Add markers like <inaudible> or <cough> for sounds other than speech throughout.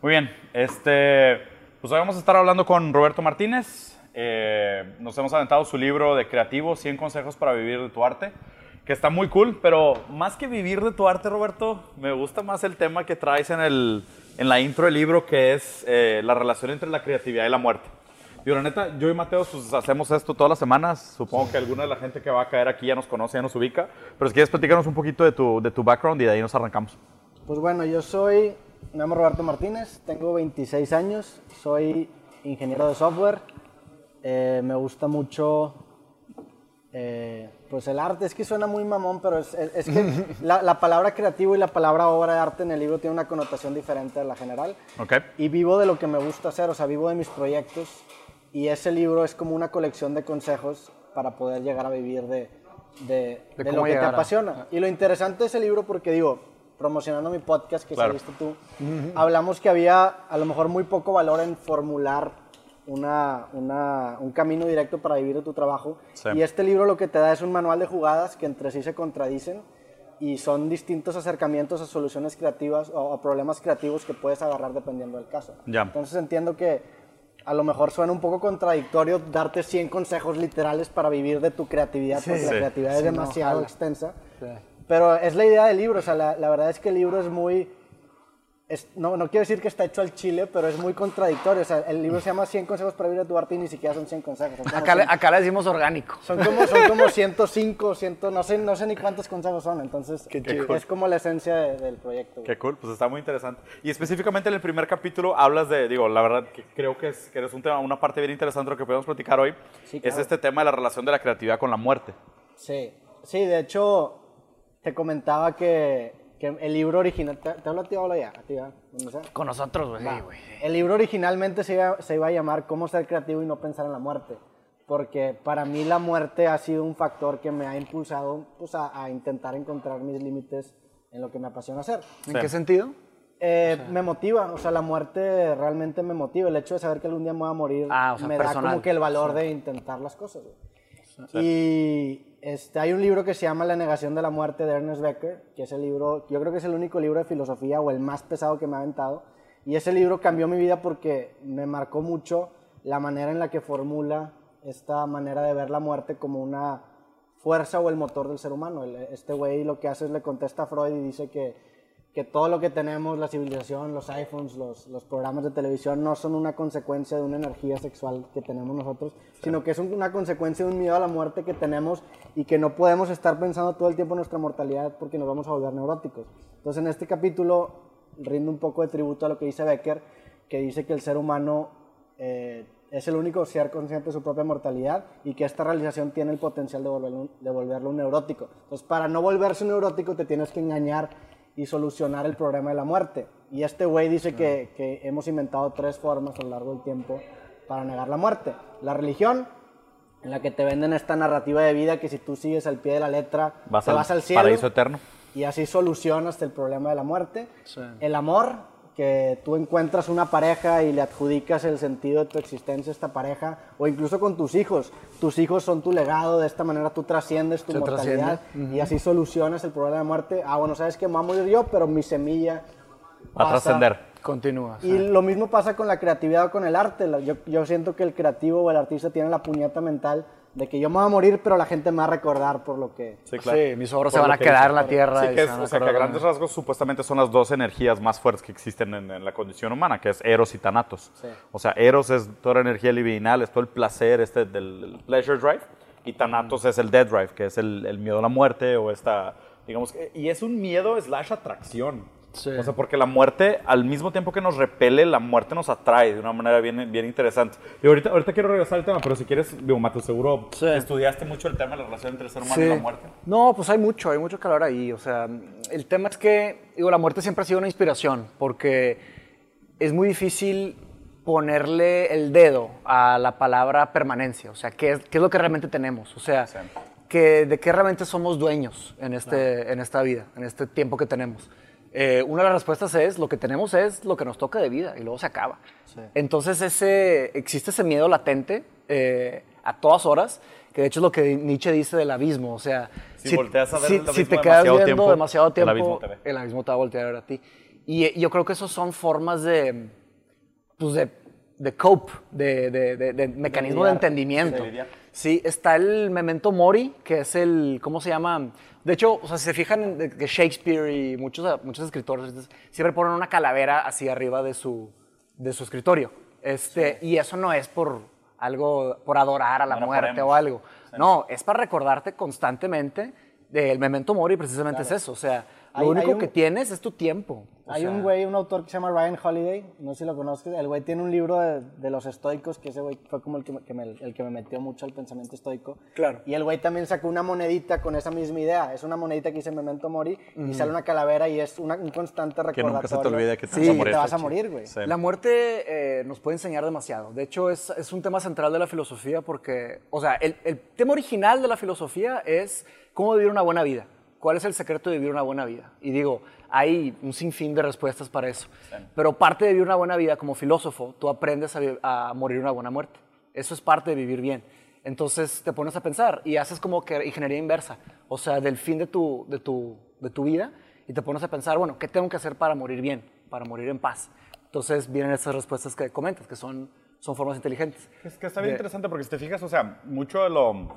Muy bien, este, pues hoy vamos a estar hablando con Roberto Martínez. Eh, nos hemos aventado su libro de creativo, 100 consejos para vivir de tu arte, que está muy cool, pero más que vivir de tu arte, Roberto, me gusta más el tema que traes en, el, en la intro del libro, que es eh, la relación entre la creatividad y la muerte. Digo, la neta, yo y Mateo pues, hacemos esto todas las semanas. Supongo que alguna de la gente que va a caer aquí ya nos conoce, ya nos ubica. Pero si quieres platicarnos un poquito de tu, de tu background y de ahí nos arrancamos. Pues bueno, yo soy, me llamo Roberto Martínez, tengo 26 años, soy ingeniero de software. Eh, me gusta mucho eh, pues el arte. Es que suena muy mamón, pero es, es- es que <laughs> la, la palabra creativo y la palabra obra de arte en el libro tiene una connotación diferente a la general. ¿Ok? Y vivo de lo que me gusta hacer, o sea, vivo de mis proyectos. Y ese libro es como una colección de consejos para poder llegar a vivir de, de, De de lo que te apasiona. Y lo interesante de ese libro, porque digo, promocionando mi podcast que Claro. saliste tú, hablamos que había a lo mejor muy poco valor en formular una, una- un camino directo para vivir de tu trabajo. Sí. Y este libro lo que te da es un manual de jugadas que entre sí se contradicen y son distintos acercamientos a soluciones creativas o a problemas creativos que puedes agarrar dependiendo del caso. Ya. Entonces entiendo que a lo mejor suena un poco contradictorio darte 100 consejos literales para vivir de tu creatividad, porque la creatividad Sí, es no, demasiado jala. extensa. Pero es la idea del libro, o sea, la, la verdad es que el libro es muy... es- no, no quiero decir que está hecho al chile, pero es muy contradictorio. O sea, el libro se llama 100 consejos para vivir de tu arte y ni siquiera son 100 consejos. Son Acá, le- 100 acá le decimos orgánico. son como, son como 105, 100, no, sé, no sé ni cuántos consejos son. Entonces, chido. es como la esencia de- del proyecto. güey. Qué cool, pues está muy interesante. Y específicamente en el primer capítulo hablas de, digo, la verdad que creo que es, que es un tema, una parte bien interesante de lo que podemos platicar hoy, Sí, es claro. este tema de la relación de la creatividad con la muerte. Sí, sí, de hecho, te comentaba que, que el libro original. ¿Te, te hablo a ti o hablo ya? A ti, ¿verdad? ¿Dónde sea? Con nosotros, güey. Sí. El libro originalmente se iba, se iba a llamar Cómo ser creativo y no pensar en la muerte. Porque para mí la muerte ha sido un factor que me ha impulsado pues, a, a intentar encontrar mis límites en lo que me apasiona hacer. ¿En Sí. qué sentido? Eh, me motiva, o sea, la muerte realmente me motiva. El hecho de saber que algún día me voy a morir Ah, o sea, me da personal. como que el valor de intentar las cosas. güey. Y este, hay un libro que se llama La negación de la muerte de Ernest Becker, que es el libro, yo creo que es el único libro de filosofía o el más pesado que me ha aventado. Y ese libro cambió mi vida porque me marcó mucho la manera en la que formula esta manera de ver la muerte como una fuerza o el motor del ser humano. Este güey lo que hace es le contesta a Freud y dice que, que todo lo que tenemos, la civilización, los iPhones, los, los programas de televisión, no son una consecuencia de una energía sexual que tenemos nosotros, sino que es un- una consecuencia de un miedo a la muerte que tenemos y que no podemos estar pensando todo el tiempo en nuestra mortalidad porque nos vamos a volver neuróticos. Entonces en este capítulo rindo un poco de tributo a lo que dice Becker, que dice que el ser humano eh, es el único ser consciente de su propia mortalidad y que esta realización tiene el potencial de volverlo, de volverlo un neurótico. Entonces, para no volverse un neurótico, te tienes que engañar y solucionar el problema de la muerte. Y este güey dice que, que hemos inventado tres formas a lo largo del tiempo para negar la muerte. La religión, en la que te venden esta narrativa de vida que si tú sigues al pie de la letra, Vas te al vas al cielo paraíso eterno. y así solucionas el problema de la muerte. Sí. El amor, que tú encuentras una pareja y le adjudicas el sentido de tu existencia a esta pareja, o incluso con tus hijos. Tus hijos son tu legado, de esta manera tú trasciendes tu Se mortalidad y así solucionas el problema de muerte. Ah, bueno, sabes que me voy a morir yo, pero mi semilla Va a trascender. Continúa. y lo mismo pasa con la creatividad o con el arte. Yo, yo siento que el creativo o el artista tiene la puñeta mental de que yo me voy a morir, pero la gente me va a recordar por lo que... Sí, claro. Sí, mis obras se van a que quedar dice, en la claro. tierra. Sí, que es, o sea, que a grandes rasgos supuestamente son las dos energías más fuertes que existen en, en la condición humana, que es Eros y Thanatos. Sí. O sea, Eros es toda la energía libidinal, es todo el placer este del pleasure drive, y Thanatos es el death drive, que es el, el miedo a la muerte o esta, digamos, que- y es un miedo slash atracción. Sí. O sea, porque la muerte, al mismo tiempo que nos repele, la muerte nos atrae de una manera bien, bien interesante. Y ahorita, ahorita quiero regresar al tema, pero si quieres, digo, Mateo, seguro Sí. estudiaste mucho el tema de la relación entre el ser humano y Sí. la muerte. No, pues hay mucho, hay mucho calor ahí. O sea, el tema es que, digo, la muerte siempre ha sido una inspiración, porque es muy difícil ponerle el dedo a la palabra permanencia. O sea, ¿qué es, qué es lo que realmente tenemos? O sea, que, de qué realmente somos dueños en, este, en esta vida, en este tiempo que tenemos. Eh, una de las respuestas es, lo que tenemos es lo que nos toca de vida y luego se acaba. Entonces ese, existe ese miedo latente eh, a todas horas, que de hecho es lo que Nietzsche dice del abismo. O sea, Si volteas a ver el si abismo te quedas demasiado viendo tiempo, demasiado el tiempo, abismo te ve. el abismo te va a voltear a ver a ti. Y yo creo que esos son formas de, pues de, de cope, de, de, de mecanismo de, entendimiento. Sí, está el memento mori, que es el, ¿cómo se llama? De hecho, o sea, si se fijan que Shakespeare y muchos, muchos escritores siempre ponen una calavera así arriba de su, de su escritorio. Este, Y eso no es por algo, por adorar a la muerte o algo. No, es para recordarte constantemente del memento mori, precisamente es eso. O sea, lo único que tienes es tu tiempo. Hay un güey, un autor que se llama Ryan Holiday, no sé si lo conoces, el güey tiene un libro de, los estoicos, que ese güey fue como el que, me, el que me metió mucho al pensamiento estoico. Claro. Y el güey también sacó una monedita con esa misma idea. Es una monedita que dice Memento Mori y sale una calavera y es una, un constante recordatorio. Que nunca se te olvide que te vas a morir. te vas a morir, güey. La muerte eh, nos puede enseñar demasiado. De hecho, es, es, un tema central de la filosofía porque, o sea, el, el tema original de la filosofía es cómo vivir una buena vida. ¿Cuál es el secreto de vivir una buena vida? Y digo, hay un sinfín de respuestas para eso. Pero parte de vivir una buena vida como filósofo, tú aprendes a, morir una buena muerte. Eso es parte de vivir bien. Entonces te pones a pensar y haces como que ingeniería inversa, o sea, del fin de tu, de tu, de tu vida y te pones a pensar, bueno, ¿qué tengo que hacer para morir bien, para morir en paz? Entonces vienen esas respuestas que comentas, que son, son formas inteligentes. Es que está bien interesante porque si te fijas, o sea, mucho de lo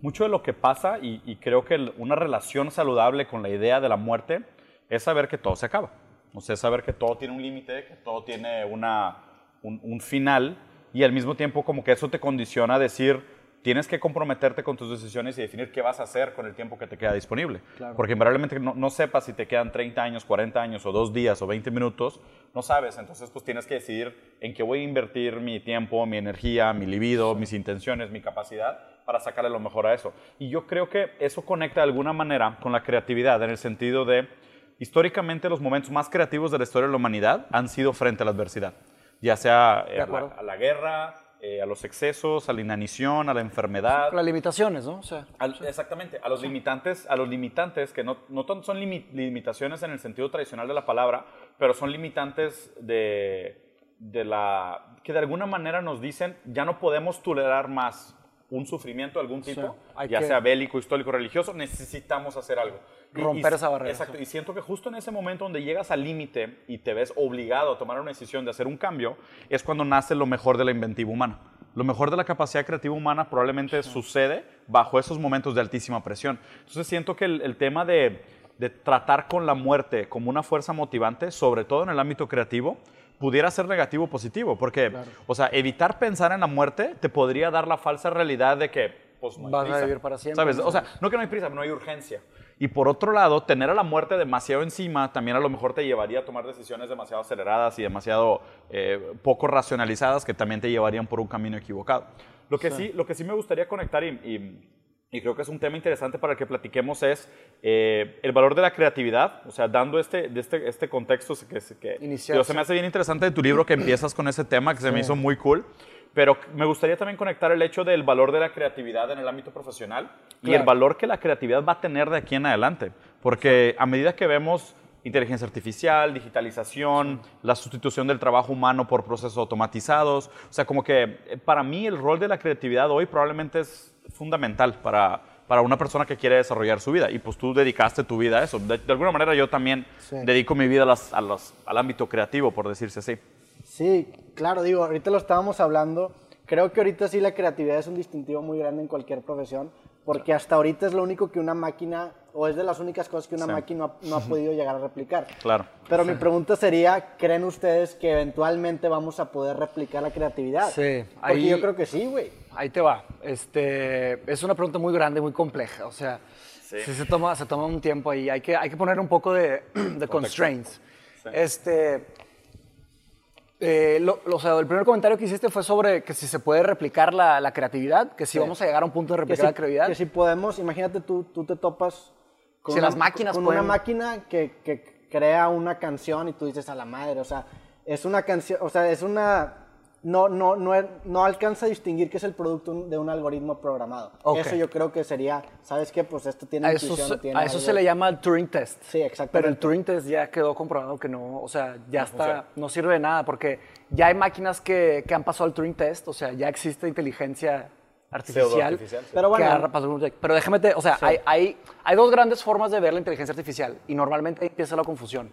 mucho de lo que pasa, y, creo que una relación saludable con la idea de la muerte, es saber que todo se acaba. O sea, saber que todo tiene un límite, que todo tiene una, un, final, y al mismo tiempo como que eso te condiciona a decir, tienes que comprometerte con tus decisiones y definir qué vas a hacer con el tiempo que te queda disponible. Porque invariablemente no, no, sepas si te quedan 30 años, 40 años o dos días o 20 minutos, no sabes. Entonces, pues tienes que decidir en qué voy a invertir mi tiempo, mi energía, mi libido, mis intenciones, mi capacidad para sacarle lo mejor a eso. Y yo creo que eso conecta de alguna manera con la creatividad, en el sentido de, históricamente los momentos más creativos de la historia de la humanidad han sido frente a la adversidad, ya sea eh, a, la, guerra, eh, a los excesos, a la inanición, a la enfermedad. Las limitaciones, ¿no? exactamente, a los limitantes, a los limitantes que no, no son limitaciones en el sentido tradicional de la palabra, pero son limitantes de, de la que de alguna manera nos dicen ya no podemos tolerar más un sufrimiento de algún tipo, ya sea bélico, histórico, religioso, necesitamos hacer algo. Romper esa barrera. Exacto, y siento que justo en ese momento donde llegas al límite y te ves obligado a tomar una decisión de hacer un cambio, es cuando nace lo mejor de la inventiva humana. Lo mejor de la capacidad creativa humana probablemente sucede bajo esos momentos de altísima presión. Entonces siento que el, tema de, de tratar con la muerte como una fuerza motivante, sobre todo en el ámbito creativo, pudiera ser negativo o positivo, porque, o sea, evitar pensar en la muerte te podría dar la falsa realidad de que, pues, no hay Vas a vivir para siempre. ¿Sabes? O sea, no que no hay prisa, no hay urgencia. Y por otro lado, tener a la muerte demasiado encima también a lo mejor te llevaría a tomar decisiones demasiado aceleradas y demasiado eh, poco racionalizadas que también te llevarían por un camino equivocado. Lo que sí, lo que sí me gustaría conectar y y creo que es un tema interesante para el que platiquemos es eh, el valor de la creatividad, o sea, dando este, de este, este contexto que, que se me hace bien interesante de tu libro que empiezas con ese tema que se me hizo muy cool, pero me gustaría también conectar el hecho del valor de la creatividad en el ámbito profesional y el valor que la creatividad va a tener de aquí en adelante, porque a medida que vemos inteligencia artificial, digitalización, la sustitución del trabajo humano por procesos automatizados. O sea, como que eh, para mí el rol de la creatividad hoy probablemente es fundamental para, para una persona que quiere desarrollar su vida. Y pues tú dedicaste tu vida a eso. De, alguna manera yo también dedico mi vida a al ámbito creativo, por decirse así. Sí, claro, digo, ahorita lo estábamos hablando. Creo que ahorita sí la creatividad es un distintivo muy grande en cualquier profesión, porque hasta ahorita es lo único que una máquina, o es de las únicas cosas que una máquina no ha, podido llegar a replicar. Claro. Pero mi pregunta sería, ¿creen ustedes que eventualmente vamos a poder replicar la creatividad? Sí. Porque yo creo que sí, güey. Ahí te va. Este, es una pregunta muy grande, muy compleja. O sea, sí. se, toma, se toma un tiempo ahí. Hay que, hay que poner un poco de, <clears throat> de constraints. Este, eh, o sea, el primer comentario que hiciste fue sobre que si se puede replicar la, la creatividad, que si vamos a llegar a un punto de replicar la creatividad. Que si podemos, imagínate tú, tú te topas con, una, las máquinas con una máquina que, que, crea una canción y tú dices a la madre, o sea, es una canción, o sea, es una no, no, no, no, alcanza a distinguir que es el producto de un algoritmo programado. Eso yo creo que sería, ¿sabes qué? Pues esto tiene a eso, a eso se le llama el Turing Test. Sí, exacto. Pero el Turing Test ya quedó comprobado que no, o sea, ya está, no sirve de nada porque ya hay máquinas que, que han pasado el Turing Test, o sea, ya existe inteligencia artificial. Pero bueno. pero déjame, te, o sea, hay, hay, hay dos grandes formas de ver la inteligencia artificial y normalmente ahí empieza la confusión.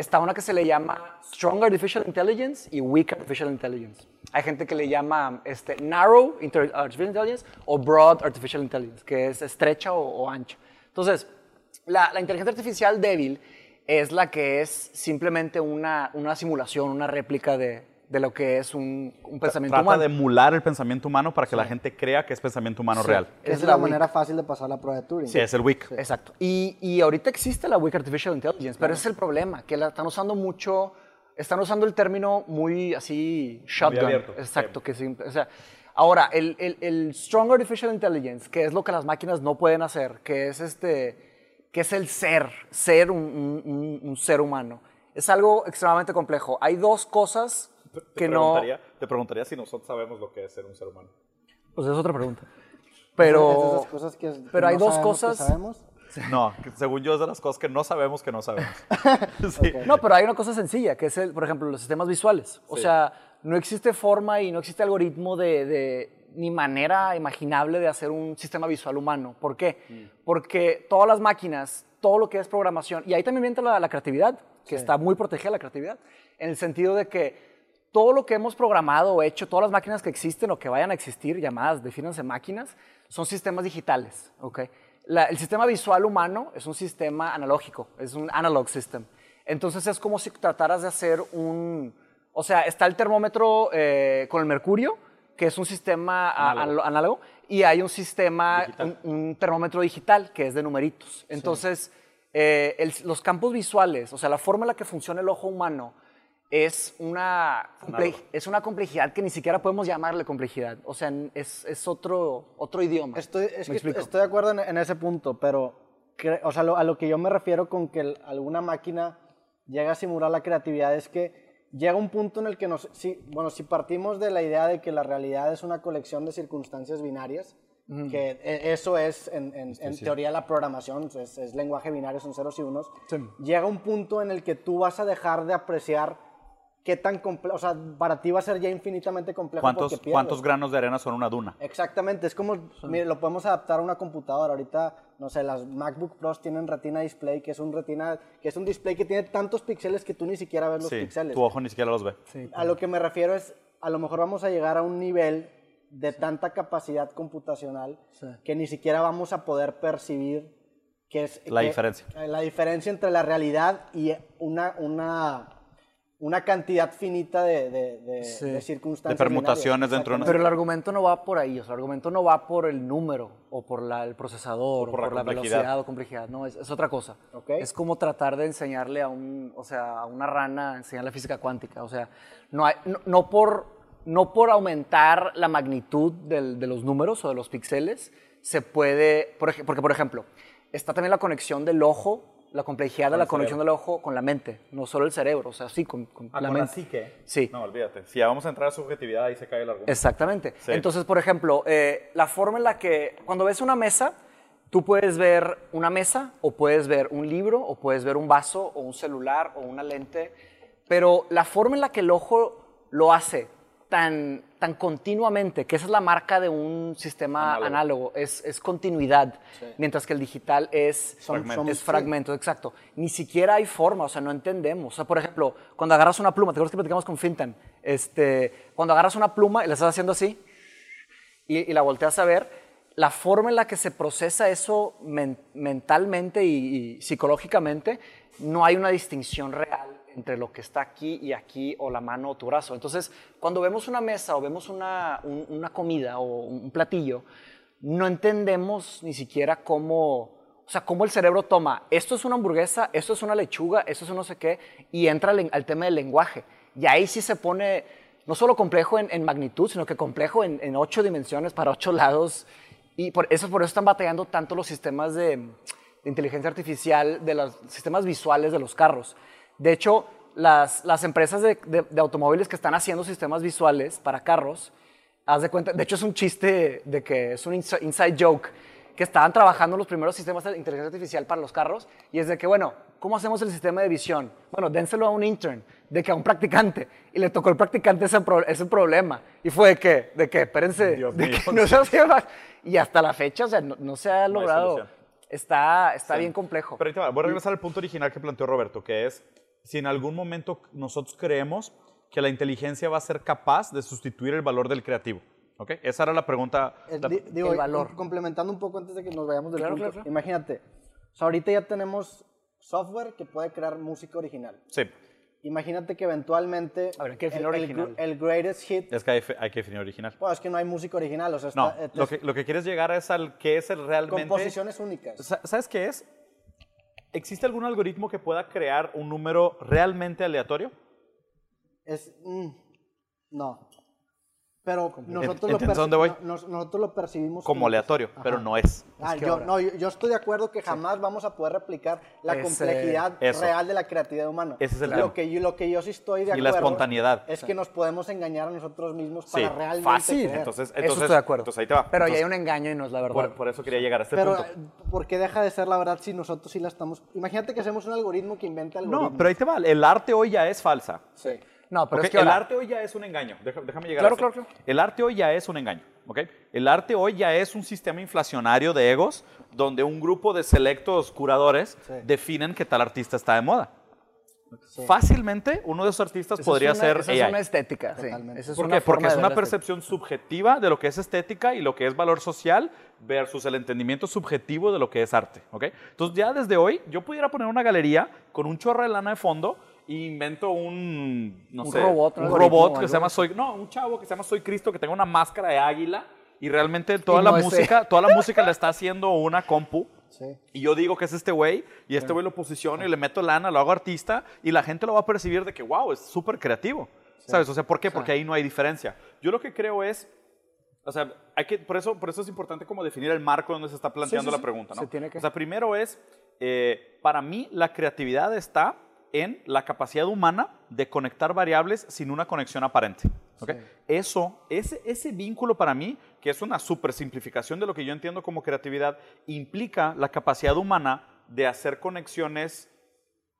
Está una que se le llama Strong Artificial Intelligence y Weak Artificial Intelligence. Hay gente que le llama este, Narrow Artificial Intelligence o Broad Artificial Intelligence, que es estrecha o, ancha. Entonces, la, la, inteligencia artificial débil es la que es simplemente una, una simulación, una réplica de, de lo que es un, un pensamiento Trata humano. de emular el pensamiento humano para que la gente crea que es pensamiento humano real. Es, Es la, la manera fácil de pasar la prueba de Turing. Sí, es el weak. Exacto. Y, y ahorita existe la Weak Artificial Intelligence, pero ese es el problema, que la están usando mucho, están usando el término muy así, shotgun. abierto, Exacto. sí. Que sí, o sea, ahora, el, el, el Strong Artificial Intelligence, que es lo que las máquinas no pueden hacer, que es este, que es el ser, ser un, un- un- un ser humano, es algo extremadamente complejo. Hay dos cosas que no... te preguntaría si nosotros sabemos lo que es ser un ser humano. Pues es otra pregunta. Es Pero... esas cosas que pero hay no dos sabemos que cosas- sabemos. No, que según yo es de las cosas que no sabemos que no sabemos. <laughs> sí. No, pero hay una cosa sencilla, que es, el, por ejemplo, los sistemas visuales. O Sí. sea, no existe forma y no existe algoritmo de, de- ni manera imaginable de hacer un sistema visual humano. ¿Por qué? Mm. Porque todas las máquinas, todo lo que es programación, y ahí también entra la, la creatividad, que está muy protegida la creatividad, en el sentido de que todo lo que hemos programado o hecho, todas las máquinas que existen o que vayan a existir, llamadas, defínanse máquinas, son sistemas digitales, ¿ok? La- el sistema visual humano es un sistema analógico, es un analog system. Entonces es como si trataras de hacer un... O sea, está el termómetro eh, con el mercurio, que es un sistema Análogo. y hay un sistema, un, un termómetro digital, que es de numeritos. Entonces, eh, el- los campos visuales, o sea, la forma en la que funciona el ojo humano, es una, es una complejidad que ni siquiera podemos llamarle complejidad. O sea, es, es otro, otro idioma. Estoy, es ¿Me que explico? estoy de acuerdo en, en ese punto, pero cre- o sea, lo- a lo que yo me refiero con que el- alguna máquina llega a simular la creatividad es que llega un punto en el que nos, si, bueno, si partimos de la idea de que la realidad es una colección de circunstancias binarias, que e- eso es en, en- en teoría la programación, es, es lenguaje binario, son ceros y unos, Sí. llega un punto en el que tú vas a dejar de apreciar qué tan complejo, o sea, para ti va a ser ya infinitamente complejo ¿Cuántos, porque. ¿Cuántos granos de arena son una duna? Exactamente, es como, mire, lo podemos adaptar a una computadora. Ahorita, no sé, las MacBook Pros tienen Retina Display, que es un Retina, que es un display que tiene tantos píxeles que tú ni siquiera ves los Sí, píxeles. tu ojo ni siquiera los ve. A lo que me refiero es, a lo mejor vamos a llegar a un nivel de tanta capacidad computacional que ni siquiera vamos a poder percibir que es La que- diferencia. la diferencia entre la realidad y una, una, una cantidad finita de, de- de- Sí. de De circunstancias. permutaciones binarias. dentro de una... Pero el argumento no va por ahí, o sea, el argumento no va por el número o por la- el procesador o por por, la la, velocidad o complejidad, no, es, es otra cosa. Ok. Es como tratar de enseñarle a un, o sea, a una rana enseñarle física cuántica, o sea, no, hay- no, no por, no por aumentar la magnitud del- de los números o de los píxeles se puede, porque por ejemplo, está también la conexión del ojo, la complejidad de la conexión del ojo con la mente, no solo el cerebro, o sea, sí, con, con Ah, la con mente. psique. Sí. No, olvídate. Si ya vamos a entrar a subjetividad, ahí se cae el argumento. Exactamente. Sí. Entonces, por ejemplo, eh, la forma en la que cuando ves una mesa, tú puedes ver una mesa o puedes ver un libro o puedes ver un vaso o un celular o una lente, pero la forma en la que el ojo lo hace tan, tan continuamente, que esa es la marca de un sistema Análogo. análogo, es, es continuidad, mientras que el digital es Son- Fragmento. son- es sí. fragmento, exacto. Ni siquiera hay forma, o sea, no entendemos. O sea, por ejemplo, cuando agarras una pluma, ¿te acuerdas que platicamos con Fintan? Este, cuando agarras una pluma y la estás haciendo así y, y la volteas a ver, la forma en la que se procesa eso men- mentalmente y, y psicológicamente, no hay una distinción real entre lo que está aquí y aquí o la mano o tu brazo. Entonces, cuando vemos una mesa o vemos una, un- una comida o un platillo, no entendemos ni siquiera cómo, o sea, cómo el cerebro toma, esto es una hamburguesa, esto es una lechuga, esto es un no sé qué, y entra al, tema del lenguaje. Y ahí sí se pone no solo complejo en, magnitud, sino que complejo en, ocho dimensiones para ocho lados. Y por eso, por eso están batallando tanto los sistemas de inteligencia artificial, de los sistemas visuales de los carros. De hecho, las, las empresas de, de- de automóviles que están haciendo sistemas visuales para carros, haz de cuenta, de hecho es un chiste de que es un insi- inside joke, que estaban trabajando los primeros sistemas de inteligencia artificial para los carros y es de que, bueno, ¿cómo hacemos el sistema de visión? Bueno, dénselo a un intern, de que a un practicante. Y le tocó al practicante ese, pro- ese problema. Y fue de que, de que, espérense, Dios de mío. que no se hacía más. Y hasta la fecha, o sea, no, no se ha logrado. está está Sí. bien complejo. Pero va, voy a regresar al punto original que planteó Roberto, que es si en algún momento nosotros creemos que la inteligencia va a ser capaz de sustituir el valor del creativo. ¿Ok? Esa era la pregunta. Eh, la- di- digo, el valor. com- Complementando un poco antes de que nos vayamos del Claro, punto. claro, claro. Imagínate, o sea, ahorita ya tenemos software que puede crear música original. Sí, Imagínate que eventualmente A ver, ¿qué el, el original? gr- el greatest hit, es que hay, hay que definir original. bueno, es que no hay música original, o sea, No, está, eh, lo que, lo que quieres llegar es al que es el realmente... composiciones únicas. Sa- ¿Sabes qué es? ¿Existe algún algoritmo que pueda crear un número realmente aleatorio? Es, mm, no. Pero nosotros, lo, ¿Entiendes perci- a dónde voy? no- nos- nosotros lo percibimos Como aleatorio, pero no es. Ah, que yo, ahora- no, yo, yo estoy de acuerdo que jamás vamos a poder replicar la Ese- complejidad eso. real de la creatividad humana. Ese es el lo tema. que yo, lo que yo sí estoy de Y la acuerdo espontaneidad. es que nos podemos engañar a nosotros mismos Sí, para realmente fácil. creer. Entonces, Eso entonces, estoy de acuerdo. Entonces ahí te va. Pero ahí hay Entonces, un engaño y no es la verdad. por, por eso quería llegar a este Pero, punto. eh, ¿por qué deja de ser la verdad si nosotros sí la estamos... Imagínate que hacemos un algoritmo que inventa algoritmos. No, pero ahí te va. El arte hoy ya es falsa. Sí. No, pero es que el ahora- arte hoy ya es un engaño. Deja- déjame llegar Claro, a eso. claro, claro. El arte hoy ya es un engaño. ¿ok? El arte hoy ya es un sistema inflacionario de egos donde un grupo de selectos curadores Sí. definen que tal artista está de moda. Sí. Fácilmente uno de esos artistas podría es una, ser esa AI. es una estética, sí. Totalmente. Esa es ¿Por una qué? Porque es una estética. percepción subjetiva de lo que es estética y lo que es valor social versus el entendimiento subjetivo de lo que es arte. ¿ok? Entonces ya desde hoy yo pudiera poner una galería con un chorro de lana de fondo invento un, no Un sé, robot, un robot que se llama. Soy, no, un chavo que se llama Soy Cristo que tenga una máscara de águila y realmente toda Y la no música, toda la música la está haciendo una compu. Sí. Y yo digo que es este güey, y este güey lo posiciono y le meto lana, lo hago artista, y la gente lo va a percibir de que, wow, es súper creativo. ¿Sabes? O sea, ¿por qué? Porque ahí no hay diferencia. Yo lo que creo es, o sea, hay que, por, eso, por eso es importante como definir el marco donde se está planteando Sí, sí, la sí. pregunta, ¿no? Se tiene que- O sea, primero es, eh, para mí, la creatividad está en la capacidad humana de conectar variables sin una conexión aparente. ¿ok? Eso, ese, ese vínculo para mí, que es una super simplificación de lo que yo entiendo como creatividad, implica la capacidad humana de hacer conexiones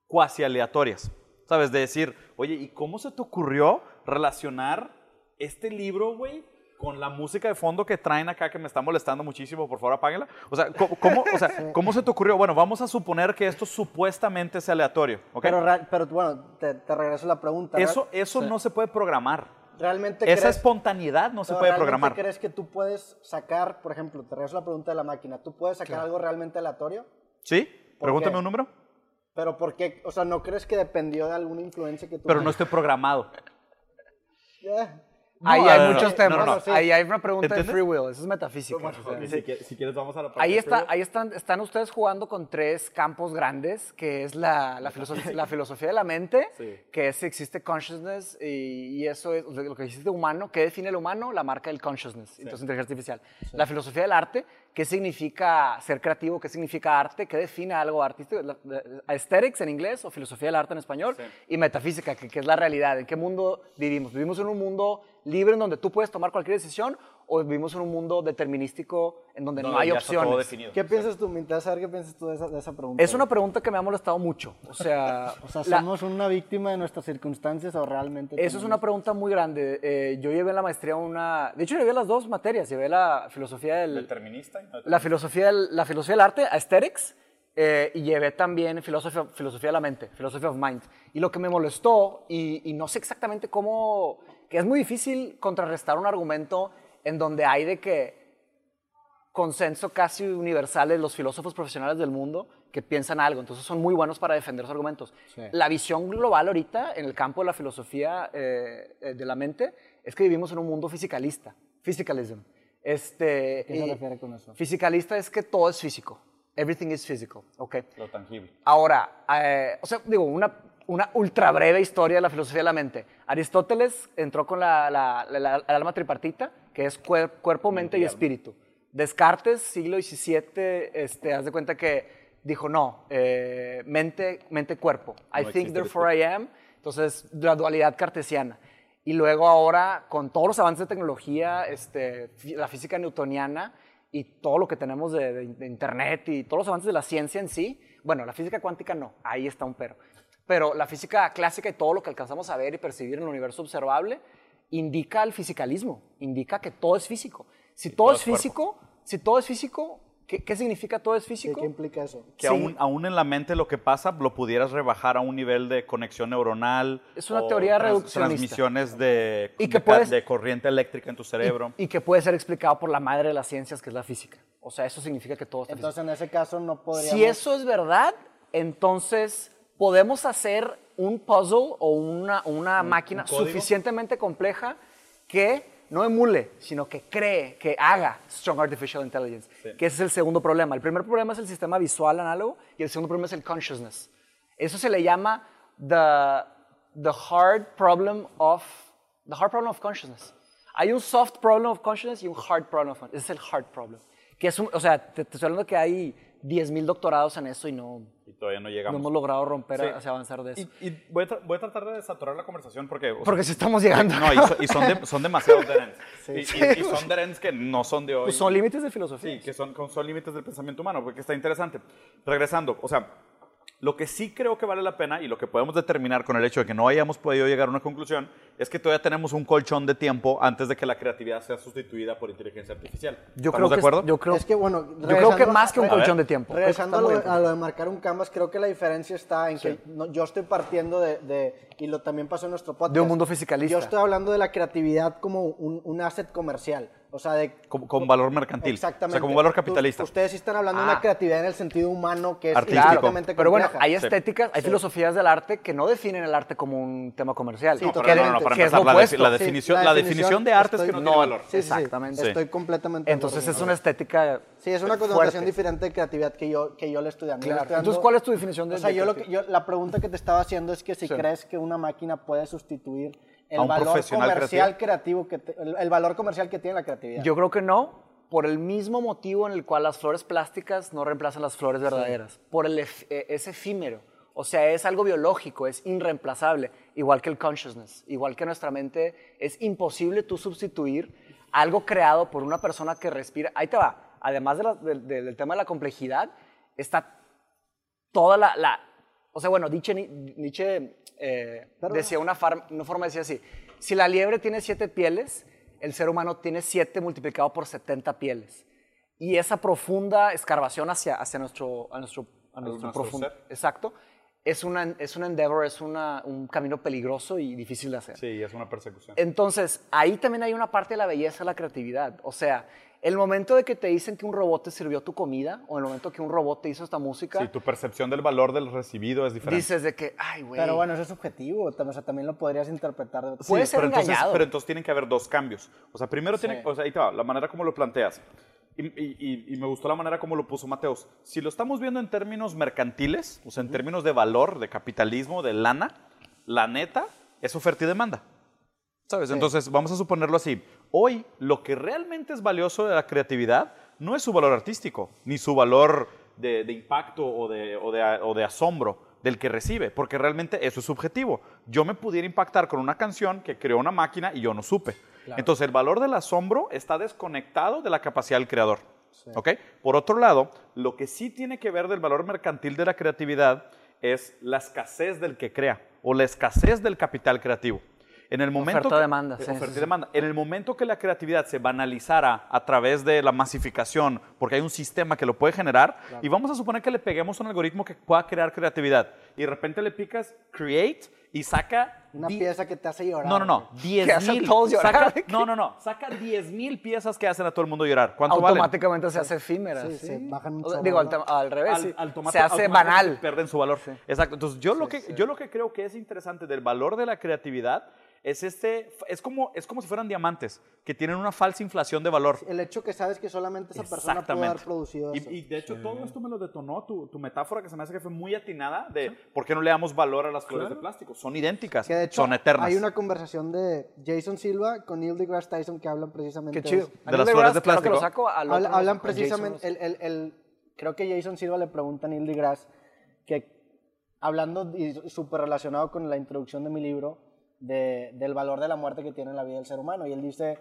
cuasi aleatorias. ¿Sabes? De decir, oye, ¿y cómo se te ocurrió relacionar este libro, güey, con la música de fondo que traen acá que me está molestando muchísimo? Por favor, apáguenla. O sea, ¿cómo, cómo- o sea, <laughs> ¿cómo se te ocurrió? Bueno, vamos a suponer que esto supuestamente es aleatorio. ¿ok? Pero, bueno, te, te regreso la pregunta. ¿real- eso eso no se puede programar. ¿Realmente Esa crees- espontaneidad no se puede realmente programar. crees que tú puedes sacar, por ejemplo, te regreso la pregunta de la máquina, ¿tú puedes sacar algo realmente aleatorio? ¿Sí? ¿Por Pregúntame qué? un número. Pero ¿por qué? O sea, ¿no crees que dependió de alguna influencia que tú... Pero no estoy programado. <laughs> Yeah. Ahí No, hay no, no, muchos temas. no, no. sí. Ahí hay una pregunta ¿Entiendes? de free will. Eso es metafísica. o sea, Si, quieres, vamos a la Ahí, está, ahí están, están ustedes jugando con tres campos grandes, que es la, la, filosofía, la filosofía de la mente, Sí. que es si existe consciousness y, y eso es o sea, lo que existe humano. ¿Qué define el humano? La marca del consciousness, entonces inteligencia artificial. La filosofía del arte, ¿qué significa ser creativo? ¿Qué significa arte? ¿Qué define algo artístico? La- la- aesthetics en inglés o filosofía del arte en español Sí. y metafísica, que, que es la realidad. ¿En qué mundo vivimos? ¿Vivimos en un mundo libre en donde tú puedes tomar cualquier decisión o vivimos en un mundo determinístico en donde no, hay opciones? ¿Qué ¿Qué piensas tú? Me interesa saber qué piensas tú de esa, de esa pregunta. Es una pregunta que me ha molestado mucho. O sea, <laughs> O sea, la- ¿somos una víctima de nuestras circunstancias o realmente... eso es una pregunta muy grande. Eh, yo llevé en la maestría una... De hecho, llevé las dos materias. Llevé la filosofía del... Determinista. y no la filosofía del, la filosofía del arte, aesthetics, eh, y llevé también filosofía, filosofía de la mente, philosophy of mind. Y lo que me molestó, y, y no sé exactamente cómo, que es muy difícil contrarrestar un argumento en donde hay de que consenso casi universal de los filósofos profesionales del mundo que piensan algo, entonces son muy buenos para defender sus argumentos. Sí. La visión global ahorita en el campo de la filosofía eh, eh, de la mente es que vivimos en un mundo fisicalista, physicalism. Este, ¿Qué se refiere con eso? Fisicalista es que todo es físico. Everything is physical. Ok. Lo tangible. Ahora, eh, o sea, digo, una, una ultra breve historia de la filosofía de la mente. Aristóteles entró con la, la- la- la- el alma tripartita, que es cuer- cuerpo, mente y espíritu. Descartes, siglo XVII, este, haz de cuenta que dijo, no, eh, mente, mente, cuerpo. I No think, therefore I am. Entonces, la dualidad cartesiana. Y luego ahora, con todos los avances de tecnología, este, la física newtoniana y todo lo que tenemos de, de- de Internet y todos los avances de la ciencia en sí, bueno, la física cuántica no, ahí está un pero. Pero la física clásica y todo lo que alcanzamos a ver y percibir en el universo observable indica el fisicalismo, indica que todo es físico. Si todo todo es cuerpo. físico, si todo es físico, ¿Qué, qué significa todo es ¿Qué, físico? qué implica eso? Que Sí. aún, aún en la mente lo que pasa lo pudieras rebajar a un nivel de conexión neuronal. Es una o teoría trans- reduccionista. Transmisiones de, Y que de, puedes- de corriente eléctrica en tu cerebro. Y que puede ser explicado por la madre de las ciencias, que es la física. O sea, eso significa que todo está físico. Entonces, en ese caso, no podríamos... Si eso es verdad, entonces podemos hacer un puzzle o una, una máquina código? suficientemente compleja que no emule, sino que cree, que haga Strong Artificial Intelligence. Que ese es el segundo problema. El primer problema es el sistema visual análogo y el segundo problema es el consciousness. Eso se le llama the, the hard problem of the hard problem of consciousness. Hay un soft problem of consciousness y un hard problem of consciousness. Ese es el hard problem. Que es un, o sea, te, te estoy hablando que hay 10.000 doctorados en eso y no, todavía no no llegamos. hemos logrado romper, Sí. hacia avanzar de eso. Y, y voy, a tra- voy a tratar de desaturar la conversación porque... o sea, Porque si estamos llegando. No, y, so- y son, de- son demasiados dead ends. <laughs> Y, y- y son dead ends que no son de hoy. Pues son límites de filosofía. Sí, que son, son límites del pensamiento humano, porque está interesante. Regresando, o sea, lo que sí creo que vale la pena y lo que podemos determinar con el hecho de que no hayamos podido llegar a una conclusión es que todavía tenemos un colchón de tiempo antes de que la creatividad sea sustituida por inteligencia artificial. Yo ¿Estamos creo de que, acuerdo? Yo creo, es que, bueno, yo creo que más que un colchón ver, de tiempo. Regresando a lo, a lo de marcar un canvas, creo que la diferencia está en que no- yo estoy partiendo de, de- y lo también pasó en nuestro podcast. De un mundo fisicalista. Yo estoy hablando de la creatividad como un, un asset comercial, o sea, de... Con, con valor mercantil. Exactamente. O sea, como valor capitalista. ustedes sí están hablando de Ah. una creatividad en el sentido humano que es Artístico. Pero bueno, hay estéticas, hay filosofías del arte que no definen el arte como un tema comercial. Sí, No, pero no, no, no, para es empezar, lo la, definición, la la definición definición de arte es que no, tiene valor. Sí, sí, sí. Exactamente. Estoy completamente de Entonces es una estética Sí, es una connotación diferente de creatividad que yo, que yo le estoy dando. Claro. Entonces, ¿cuál es tu definición de O sea, de yo, lo que- yo- la pregunta que te estaba haciendo es que si Sí. crees que una máquina puede sustituir el ¿A un valor profesional comercial creativo, que te- el, el valor comercial que tiene la creatividad. Yo creo que no, por el mismo motivo en el cual las flores plásticas no reemplazan las flores verdaderas, por el eh, es efímero. O sea, es algo biológico, es irreemplazable, igual que el consciousness, igual que nuestra mente, es imposible tú sustituir algo creado por una persona que respira. Ahí te va, además de la- del- tema de la complejidad, está toda la, la- o sea, bueno, Nietzsche, Nietzsche eh, decía una, una forma, decía así, si la liebre tiene siete pieles, el ser humano tiene siete multiplicado por 70 pieles. Y esa profunda escarbación hacia, hacia nuestro, a nuestro, a nuestro nuestro profundo, ser. exacto, es, una, es un endeavor, es una, un camino peligroso y difícil de hacer. Sí, es una persecución. Entonces, ahí también hay una parte de la belleza de la creatividad. O sea, el momento de que te dicen que un robot te sirvió tu comida, o el momento que un robot te hizo esta música, Sí, tu percepción del valor del recibido es diferente. dices de que, ay, güey. Pero bueno, eso es subjetivo, o sea, también lo podrías interpretar de Sí, puede ser pero entonces, engañado. pero entonces tienen que haber dos cambios. O sea, primero tiene, Sí. o sea, ahí te va, la manera como lo planteas. Y, y- y- y me gustó la manera como lo puso Mateos. Si lo estamos viendo en términos mercantiles, o sea, en términos de valor, de capitalismo, de lana, la neta es oferta y demanda. ¿Sabes? Entonces, vamos a suponerlo así. Hoy, lo que realmente es valioso de la creatividad no es su valor artístico, ni su valor de, de impacto o de, o, de, o de asombro del que recibe, porque realmente eso es subjetivo. Yo me pudiera impactar con una canción que creó una máquina y yo no supe. Entonces, el valor del asombro está desconectado de la capacidad del creador. ¿ok? Por otro lado, lo que sí tiene que ver del valor mercantil de la creatividad es la escasez del que crea o la escasez del capital creativo. En el momento Oferta-demanda, que- sí, oferta sí, y sí. demanda. En el momento que la creatividad se banalizara a través de la masificación, porque hay un sistema que lo puede generar, y vamos a suponer que le peguemos un algoritmo que pueda crear creatividad, y de repente le picas create y saca Una pieza que te hace llorar. no, no, no. güey. <laughs> 10 Que hace a mil. todos llorar. Saca- <laughs> no, no, no. Saca 10 mil piezas que hacen a todo el mundo llorar. ¿Cuánto automáticamente se hace efímera. Sí, Sí, se bajan mucho Digo, al, al revés, Al- sí. al tomate- se hace banal. Pierden su valor. Exacto. Entonces, yo, lo que, yo lo que creo que es interesante del valor de la creatividad es este, es como, es como si fueran diamantes, que tienen una falsa inflación de valor. El hecho que sabes que solamente esa persona puede haber producido eso. Y, y de hecho todo esto me lo detonó tu, tu metáfora que se me hace que fue muy atinada de por qué no le damos valor a las flores de plástico. Son idénticas, Que de hecho son eternas. hay una conversación de Jason Silva con Neil deGrasse Tyson que hablan precisamente Qué chido. de De las flores de claro que lo plástico. saco, al otro hablan precisamente, el, el- el- creo que Jason Silva le pregunta a Neil deGrasse que hablando y súper relacionado con la introducción de mi libro de- del valor de la muerte que tiene en la vida del ser humano. Y él dice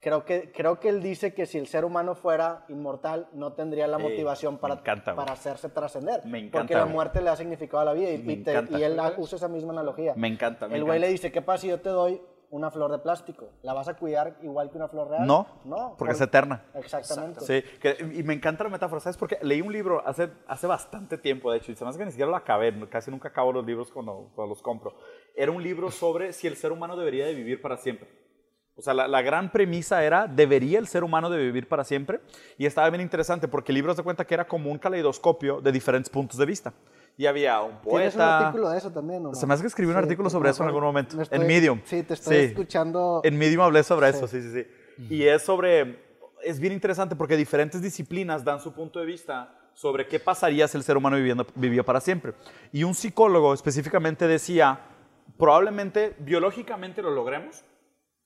creo que creo que él dice que si el ser humano fuera inmortal no tendría la Eh, motivación me para encanta, para hacerse trascender Me encanta, porque la muerte le ha significado a la vida y, y te- y él usa esa misma analogía. Me encanta, me el güey le dice qué pasa si yo te doy una flor de plástico. ¿La vas a cuidar igual que una flor real? No, no porque es eterna. Exactamente. Sí, que- y me encanta la metáfora, ¿sabes? Porque leí un libro hace, hace bastante tiempo, de hecho, y se me hace que ni siquiera lo acabé, casi nunca acabo los libros cuando, cuando los compro. Era un libro sobre si el ser humano debería de vivir para siempre. O sea, la, la gran premisa era, ¿debería el ser humano de vivir para siempre? Y estaba bien interesante porque el libro se cuenta que era como un caleidoscopio de diferentes puntos de vista. Y había un poeta... ¿Tienes un artículo de eso también o no? Se me hace que escribí un Sí, artículo me sobre eso en algún momento. Me en estoy- Medium. Sí, te estoy escuchando. En Medium hablé sobre eso, sí, sí, sí. Y es sobre. Es bien interesante porque diferentes disciplinas dan su punto de vista sobre qué pasaría si el ser humano viviendo, vivía para siempre. Y un psicólogo específicamente decía: probablemente biológicamente lo logremos,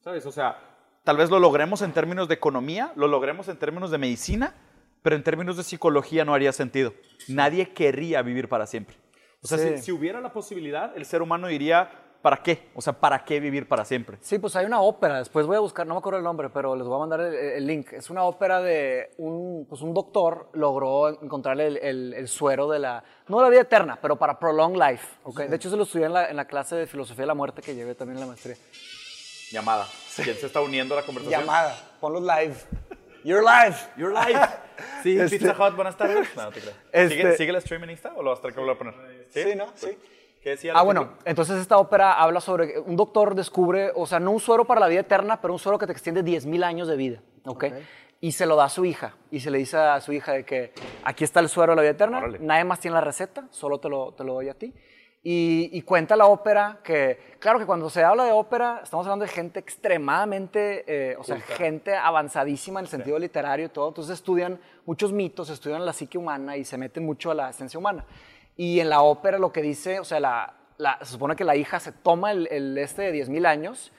¿sabes? O sea, tal vez lo logremos en términos de economía, lo logremos en términos de medicina, pero en términos de psicología no haría sentido. Nadie querría vivir para siempre. O sea, Sí. si, si hubiera la posibilidad, el ser humano diría, ¿para qué? O sea, ¿para qué vivir para siempre? Sí, pues hay una ópera, después voy a buscar, no me acuerdo el nombre, pero les voy a mandar el, el link. Es una ópera de un, pues un doctor logró encontrar el, el- el suero de la, no de la vida eterna, pero para prolong life. ¿ok? De hecho, se lo estudié en la, en la clase de filosofía de la muerte que llevé también en la maestría. Llamada. ¿Quién se está uniendo a la conversación? ponlo live. You're live. You're live. <laughs> Sí, Este- Pizza Hut, buenas tardes. No, no te creas. <laughs> Este- ¿Sigue, ¿Sigue el stream en Insta o lo vas a tener que volver a poner? Sí, ¿no? Sí. ¿Qué decía Ah, bueno, entonces esta ópera habla sobre un doctor descubre, o sea, no un suero para la vida eterna, pero un suero que te extiende 10.000 años de vida, ¿ok? Y se lo da a su hija, y se le dice a su hija de que aquí está el suero de la vida eterna, Órale. nadie más tiene la receta, solo te lo, te lo doy a ti. Y, y cuenta la ópera que, claro que cuando se habla de ópera, estamos hablando de gente extremadamente, eh, o sea, gente avanzadísima en el sentido literario y todo, entonces estudian muchos mitos, estudian la psique humana y se meten mucho a la esencia humana. Y en la ópera lo que dice, o sea, la, la- se supone que la hija se toma el, el este de 10.000 años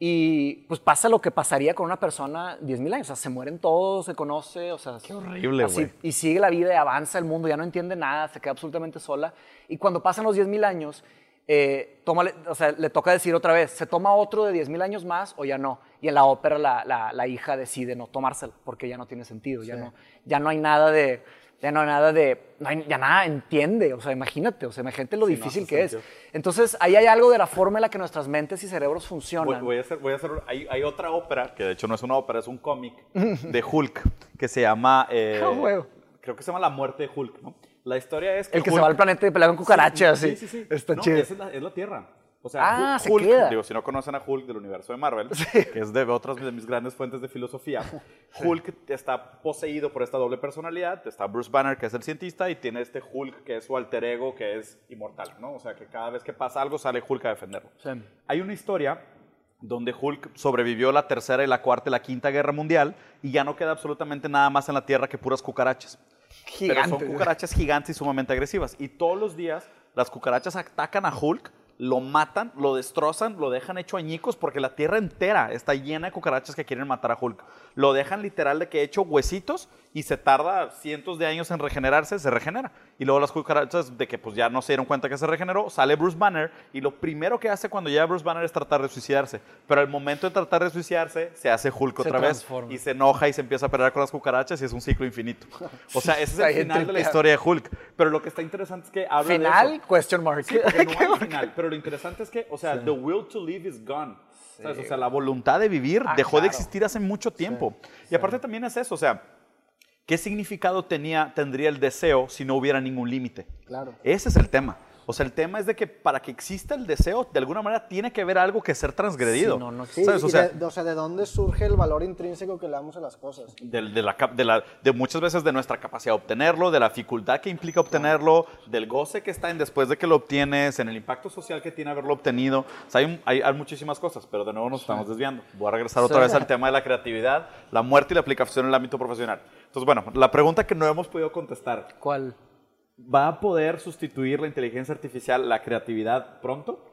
y pues pasa lo que pasaría con una persona 10.000 años. O sea, se mueren todos, se conoce, o sea... Qué horrible, güey. Y sigue la vida y avanza el mundo, ya no entiende nada, se queda absolutamente sola. Y cuando pasan los 10.000 años, eh, toma, o sea, le toca decir otra vez, ¿se toma otro de 10.000 años más o ya no? Y en la ópera la, la- la hija decide no tomárselo porque ya no tiene sentido, ya, no, ya no hay nada de... Ya no hay nada de, no hay- ya nada entiende, o sea, imagínate, o sea, imagínate lo Sí, difícil que sentido. es. Entonces, ahí hay algo de la forma en la que nuestras mentes y cerebros funcionan. voy a hacer, voy a hacer, hay, hay otra ópera, que de hecho no es una ópera, es un cómic <laughs> de Hulk, que se llama, eh, Ah, creo que se llama La muerte de Hulk, ¿no? La historia es que el que se va al planeta y pelea con cucarachas, Sí, sí. sí, sí. Está No, chido. esa Es la, es la Tierra. O sea, Ah, Hulk- se digo, si no conocen a Hulk del universo de Marvel, <laughs> que es de otras de mis grandes fuentes de filosofía, Hulk está poseído por esta doble personalidad. Está Bruce Banner, que es el cientista, y tiene este Hulk, que es su alter ego, que es inmortal, ¿no? O sea, que cada vez que pasa algo sale Hulk a defenderlo. Sí. Hay una historia donde Hulk sobrevivió la tercera y la cuarta y la quinta guerra mundial y ya no queda absolutamente nada más en la Tierra que puras cucarachas. Pero son cucarachas gigantes y sumamente agresivas. Y todos los días las cucarachas atacan a Hulk, lo matan, lo destrozan, lo dejan hecho añicos porque la tierra entera está llena de cucarachas que quieren matar a Hulk. Lo dejan literal de que hecho huesitos y se tarda cientos de años en regenerarse, se regenera. Y luego las cucarachas de que pues ya no se dieron cuenta que se regeneró, sale Bruce Banner y lo primero que hace cuando llega Bruce Banner es tratar de suicidarse. Pero al momento de tratar de suicidarse, se hace Hulk Se otra vez y se enoja y se empieza a pelear con las cucarachas y es un ciclo infinito. <laughs> O sea, ese es el final de la historia de Hulk. Pero lo que está interesante es que habla de Final, eso. question mark. Sí, porque no <laughs> hay final. Pero lo interesante es que, o sea, the will to live is gone. ¿Sabes? O sea, la voluntad de vivir Ah, dejó de existir hace mucho tiempo. Y aparte también es eso, o sea, ¿qué significado tenía, tendría el deseo si no hubiera ningún límite? Claro. Ese es el tema. O sea, el tema es de que para que exista el deseo, de alguna manera tiene que haber algo que ser transgredido. Sí, no, no Sí, ¿Sabes? O sea, de, o sea, ¿de dónde surge el valor intrínseco que le damos a las cosas? de, de la, de, la- de muchas veces de nuestra capacidad de obtenerlo, de la dificultad que implica obtenerlo, del goce que está en después de que lo obtienes, en el impacto social que tiene haberlo obtenido. O sea, hay, hay- hay muchísimas cosas, pero de nuevo nos estamos desviando. Voy a regresar otra Sí. vez al tema de la creatividad, la muerte y la aplicación en el ámbito profesional. Entonces, bueno, la pregunta que no hemos podido contestar, ¿Cuál? ¿Va a poder sustituir la inteligencia artificial la creatividad pronto?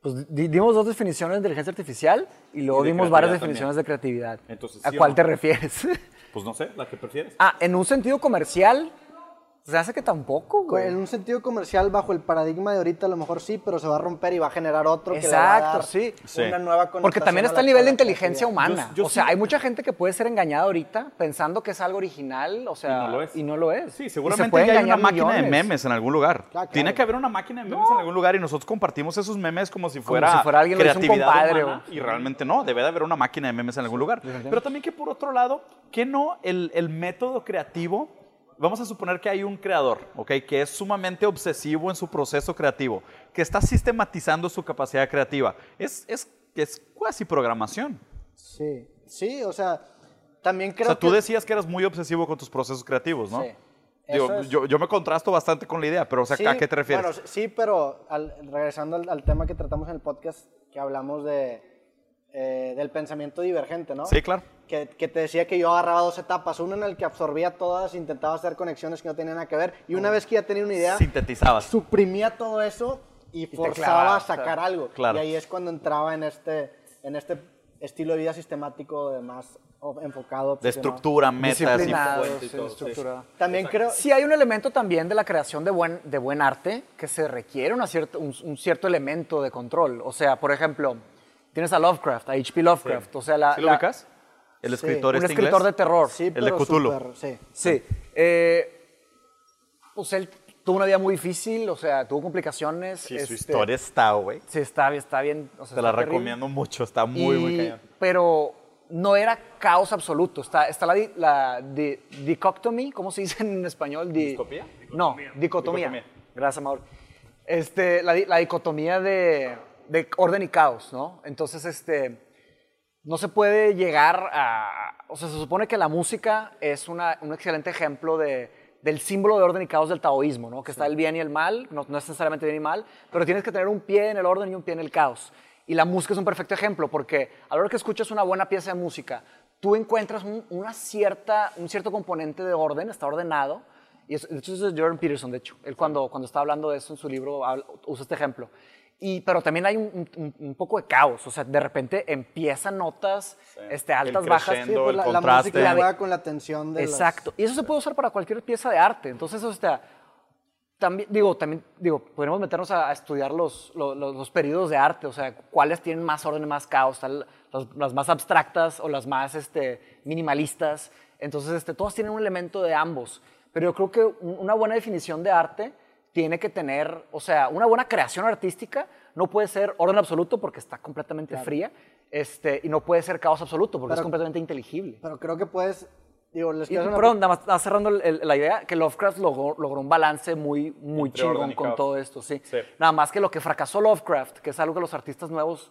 Pues di- dimos dos definiciones de inteligencia artificial y luego Y dimos varias definiciones de creatividad. Entonces, ¿A ¿sí o cuál no? te refieres? <laughs> Pues no sé, la que prefieres. ah, en un sentido comercial, Se hace que tampoco, güey. En un sentido comercial, bajo el paradigma de ahorita, a lo mejor sí, pero se va a romper y va a generar otro que le va a Exacto, dar sí. una nueva connotación Porque también está el nivel de inteligencia creatividad. humana. Yo- yo o sea, sí- hay mucha gente que puede ser engañada ahorita pensando que es algo original, o sea, Y no lo es. y no lo es. Sí, seguramente puede ya hay una máquina de memes en algún lugar. Claro. Tiene que haber una máquina de memes en algún lugar y nosotros compartimos esos memes como si fuera, si fuera alguien hizo un creatividad compadre, humana, o- y realmente no, debe de haber una máquina de memes en algún lugar. Pero también que por otro lado, que no el, el método creativo, vamos a suponer que hay un creador, ¿ok? Que es sumamente obsesivo en su proceso creativo, que está sistematizando su capacidad creativa. Es, es, es cuasi programación. Sí, sí, o sea, también creo o sea, tú que... decías que eras muy obsesivo con tus procesos creativos, ¿no? Sí. Digo, es- yo, yo me contrasto bastante con la idea, pero o sea, Sí, ¿a qué te refieres? Bueno, sí, pero al- regresando al, al tema que tratamos en el podcast, que hablamos de, eh, del pensamiento divergente, ¿no? sí, claro. Que, que te decía que yo agarraba dos etapas, una en la que absorbía todas, intentaba hacer conexiones que no tenían nada que ver, y una vez que ya tenía una idea, Sintetizabas. suprimía todo eso y te forzaba clavaba, a sacar algo. Claro. Y ahí es cuando entraba en este, en este estilo de vida sistemático de más enfocado. De estructura, metas y y sí, todo. estructurado. También creo... Sí hay un elemento también de la creación de buen, de buen arte que se requiere una cierta, un, un cierto elemento de control. O sea, por ejemplo, tienes a Lovecraft, a H.P. Lovecraft. O sea, la, ¿Sí lo la- ubicas? El escritor un este escritor inglés. de terror. Sí, El de pero Cthulhu. súper- sí. Sí. eh, pues él tuvo una vida muy difícil, o sea, tuvo complicaciones. Sí, su este, historia está, güey. Sí, está, está bien. o sea, Te la terrible. recomiendo mucho, está muy, muy cañón. Pero no era caos absoluto. Está, está la, la di- dicotomy, ¿cómo se dice en español? Di- ¿Distopía? No, dicotomía. Dicotomía. Gracias, Mauro. Este, la dicotomía de, de orden y caos, ¿no? Entonces, este, no se puede llegar a... O sea, se supone que la música es una- un excelente ejemplo de, del símbolo de orden y caos del taoísmo, ¿no? Que está el bien y el mal, no, no es necesariamente bien y mal, pero tienes que tener un pie en el orden y un pie en el caos. Y la música es un perfecto ejemplo, porque a la hora que escuchas una buena pieza de música, tú encuentras un, una cierta, un cierto componente de orden, está ordenado, y es, de hecho es Jordan Peterson, de hecho, él cuando, cuando está hablando de eso en su libro usa este ejemplo. Y, pero también hay un, un- un poco de caos, o sea, de repente empiezan notas este, altas, El bajas. Sí, pues el la, la contraste. música La de- juega con la tensión de los- Exacto. Y eso se puede usar para cualquier pieza de arte. Entonces, o sea, también, digo, también, digo, podríamos meternos a, a estudiar los, los, los- los periodos de arte, o sea, cuáles tienen más orden y más caos, tal, las, las más abstractas o las más este, minimalistas. Entonces, este, todas tienen un elemento de ambos. Pero yo creo que un- una buena definición de arte tiene que tener, o sea, una buena creación artística no puede ser orden absoluto porque está completamente fría, este, y no puede ser caos absoluto porque es Pero- completamente inteligible. Pero creo que puedes... Digo, les Y, una perdón, nada más nada más cerrando el- el- la idea, que Lovecraft logró, logró un balance muy, muy Entre chingón con caos. todo esto, sí. Sí. Nada más que lo que fracasó Lovecraft, que es algo que los artistas nuevos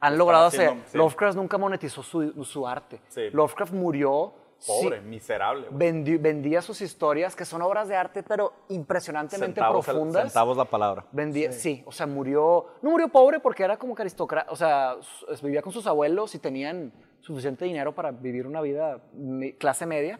han logrado hacer, haciendo, sí. Lovecraft nunca monetizó su, su arte. Sí. Lovecraft murió... Pobre, sí, miserable. vendi- vendía sus historias, que son obras de arte, pero impresionantemente Centavos el- profundas. centavos la palabra. Vendía, sí. o sea, murió, no murió pobre porque era como que aristócrata, o sea, vivía con sus abuelos y tenían suficiente dinero para vivir una vida clase media,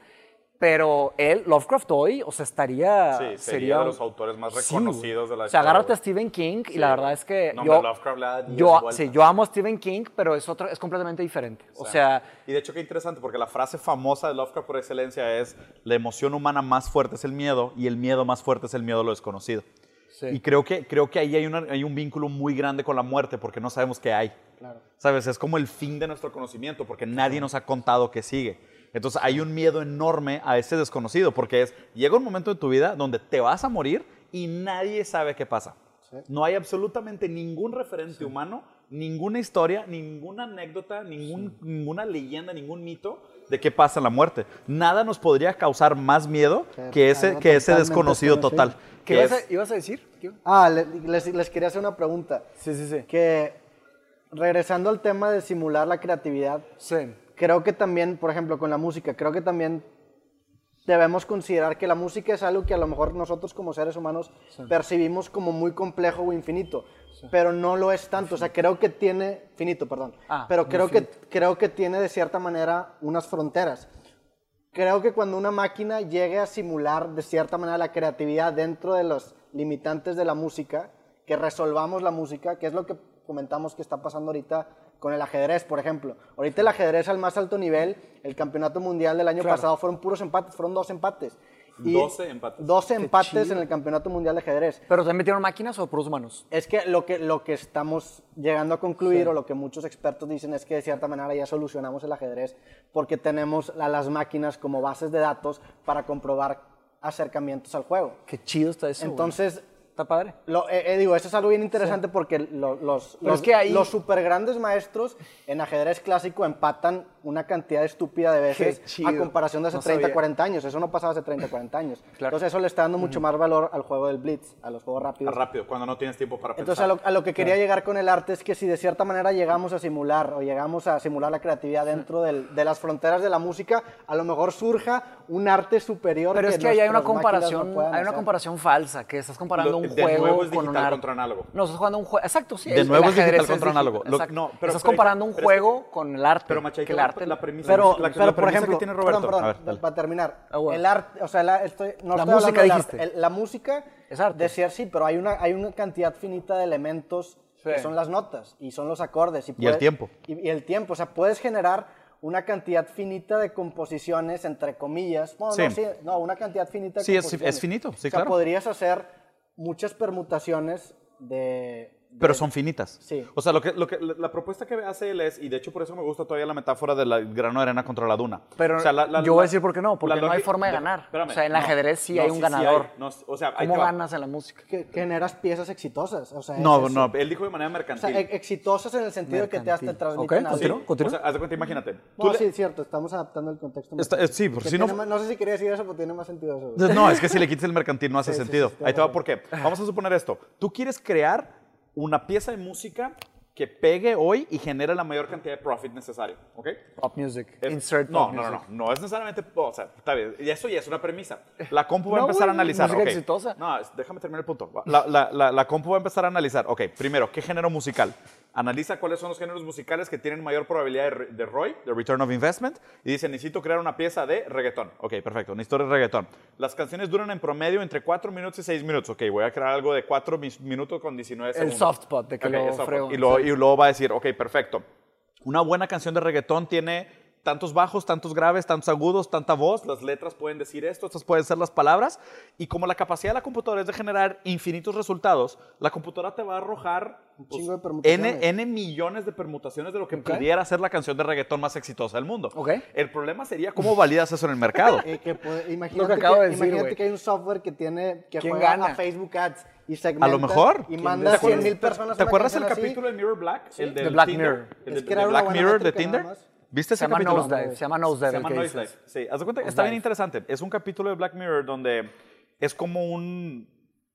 pero él, Lovecraft hoy, o sea, estaría... Sí, sería de los autores más Sí, reconocidos de la O sea, historia, agárrate a. Stephen King y Sí, la verdad es que No, yo... Lovecraft 10 yo, sí, yo amo a Stephen King, pero es, otro, es completamente diferente. O sea, Y de hecho qué interesante, porque la frase famosa de Lovecraft por excelencia es la emoción humana más fuerte es el miedo y el miedo más fuerte es el miedo a lo desconocido. Sí. Y creo que, creo que ahí hay, una- hay un vínculo muy grande con la muerte porque no sabemos qué hay. Claro. ¿Sabes? Es como el fin de nuestro conocimiento porque nadie nos ha contado qué sigue. Entonces hay un miedo enorme a ese desconocido porque es, llega un momento de tu vida donde te vas a morir y nadie sabe qué pasa. No hay absolutamente ningún referente humano, ninguna historia, ninguna anécdota, ningún- ninguna leyenda, ningún mito de qué pasa en la muerte. Nada nos podría causar más miedo Que que ese, que ese desconocido total. ¿qué que ibas, es- a, ibas a decir? ¿Qué? Ah, le- les, les quería hacer una pregunta. Sí, sí, sí. Que regresando al tema de simular la creatividad, Sí. Creo que también, por ejemplo, con la música, creo que también debemos considerar que la música es algo que a lo mejor nosotros como seres humanos percibimos como muy complejo o infinito, pero no lo es tanto. O sea, creo que tiene, finito, perdón, Ah, pero creo que, creo que tiene de cierta manera unas fronteras. Creo que cuando una máquina llegue a simular de cierta manera la creatividad dentro de los limitantes de la música, que resolvamos la música, que es lo que comentamos que está pasando ahorita con el ajedrez, por ejemplo. Ahorita el ajedrez al más alto nivel, el campeonato mundial del año Claro. pasado fueron puros empates, fueron dos empates. Y 12 empates. 12 empates en el Campeonato Mundial de Ajedrez. ¿Pero también metieron máquinas o puros humanos? Es que lo que, lo que estamos llegando a concluir o lo que muchos expertos dicen es que de cierta manera ya solucionamos el ajedrez porque tenemos a las máquinas como bases de datos para comprobar acercamientos al juego. Qué chido está eso. güey. Está padre. lo, eh, eh, digo, eso es algo bien interesante porque lo- los, los, es que ahí- los super grandes maestros en ajedrez clásico empatan una cantidad estúpida de veces a comparación de hace No 30, sabía. 40 años. Eso no pasaba hace 30, 40 años. <laughs> Claro. Entonces eso le está dando mucho más valor al juego del blitz, a los juegos rápidos. Rápido, cuando no tienes tiempo para Entonces a pensar. lo, a lo que quería llegar con el arte es que si de cierta manera llegamos a simular o llegamos a simular la creatividad dentro del- de las fronteras de la música, a lo mejor surja un arte superior. Pero que es que ahí hay una no comparación, puedan hay una comparación falsa, que estás comparando Lo- un de juego nuevo es con un digital arte. contra análogo. No, estás jugando un juego, exacto, sí. De nuevo es digital contra análogo. Lo- exacto. no, pero- estás pero- comparando un pero es que- juego con el arte. Pero, Macha, ahí que el arte. la premisa. Pero, la- la pero por premisa que ejemplo, tiene Roberto. perdón, perdón, A ver, dale. para terminar, bueno. el arte, o sea, la, estoy, no La estoy música dijiste. arte. El- la música Es arte. de ser sí, pero hay una, hay una cantidad finita de elementos que Sí. son las notas y son los acordes. Y, Y el tiempo. Y, y el tiempo, o sea, puedes generar una cantidad finita de composiciones, entre comillas. Bueno, no, Sí. sí, no, una cantidad finita de Sí, es- composiciones. es finito, sí, o sea, claro. podrías hacer muchas permutaciones de... Pero son finitas. Sí. O sea, lo que, lo que, la propuesta que hace él es, y de hecho por eso me gusta todavía la metáfora del grano de arena contra la duna. Pero O sea, la- la- yo voy a decir por qué no, porque no hay forma de ganar. espérame, o sea, en el no, ajedrez sí no, hay un sí ganador. hay. No, o sea, ¿Cómo ganas en la música? que, que generas piezas exitosas. O sea, No, es no, él dijo de manera O mercantil. sea, e- exitosas en el sentido de que te, te transmiten Ok, algo. continúa, Sí, continúa. O sea, haz de cuenta, imagínate. No, le- sí, es cierto, estamos adaptando el contexto. Está- mercantil. sí, porque Que si no- más- No sé si quería decir eso, pero tiene más sentido eso. No, es que si le quitas el mercantil no hace Sí, sí, sentido. sí, sí, Ahí te va por qué. Vamos a suponer esto. Tú quieres crear una pieza de música que pegue hoy y genere la mayor cantidad de profit necesario, ¿ok? Pop music. Es- Insert no, pop no, no, music. no, no es necesariamente, o sea, está bien, eso ya es una premisa. La compu va a No, empezar a güey, analizar, música ok. exitosa. No, déjame terminar el punto. La, la, la, la compu va a empezar a analizar, ok, primero, ¿qué género musical? Analiza cuáles son los géneros musicales que tienen mayor probabilidad de, de ROI, de Return of Investment, y dice, necesito crear una pieza de reggaetón. Ok, perfecto, una historia de reggaetón. Las canciones duran en promedio entre 4 minutos y 6 minutos. Ok, voy a crear algo de 4 minutos con 19 El segundos. soft spot, de que Ok, lo el frego. Y luego, y luego va a decir, ok, perfecto. Una buena canción de reggaetón tiene tantos bajos, tantos graves, tantos agudos, tanta voz, las letras pueden decir esto, estas pueden ser las palabras, y como la capacidad de la computadora es de generar infinitos resultados, la computadora te va a arrojar pues, chingo de permutaciones. N, N millones de permutaciones de lo que pudiera ser la canción de reggaetón más exitosa del mundo. Ok. El problema sería cómo validas eso en el mercado. <laughs> Eh, que puede- imagínate, acabo que, de decir, imagínate que hay un software que tiene que ¿Quién juega gana? a Facebook Ads y segmenta A lo mejor. y ¿Quién manda a 100 mil personas ¿Te acuerdas el así. capítulo de Mirror Black? El De Black Tinder? Mirror. El Es de, de Black Mirror de Tinder. más. ¿Viste Se ese llama capítulo? Nosedive. Se llama Nosedive. Se llama Nosedive. Sí, haz de cuenta, está bien interesante. Es un capítulo de Black Mirror donde es como un,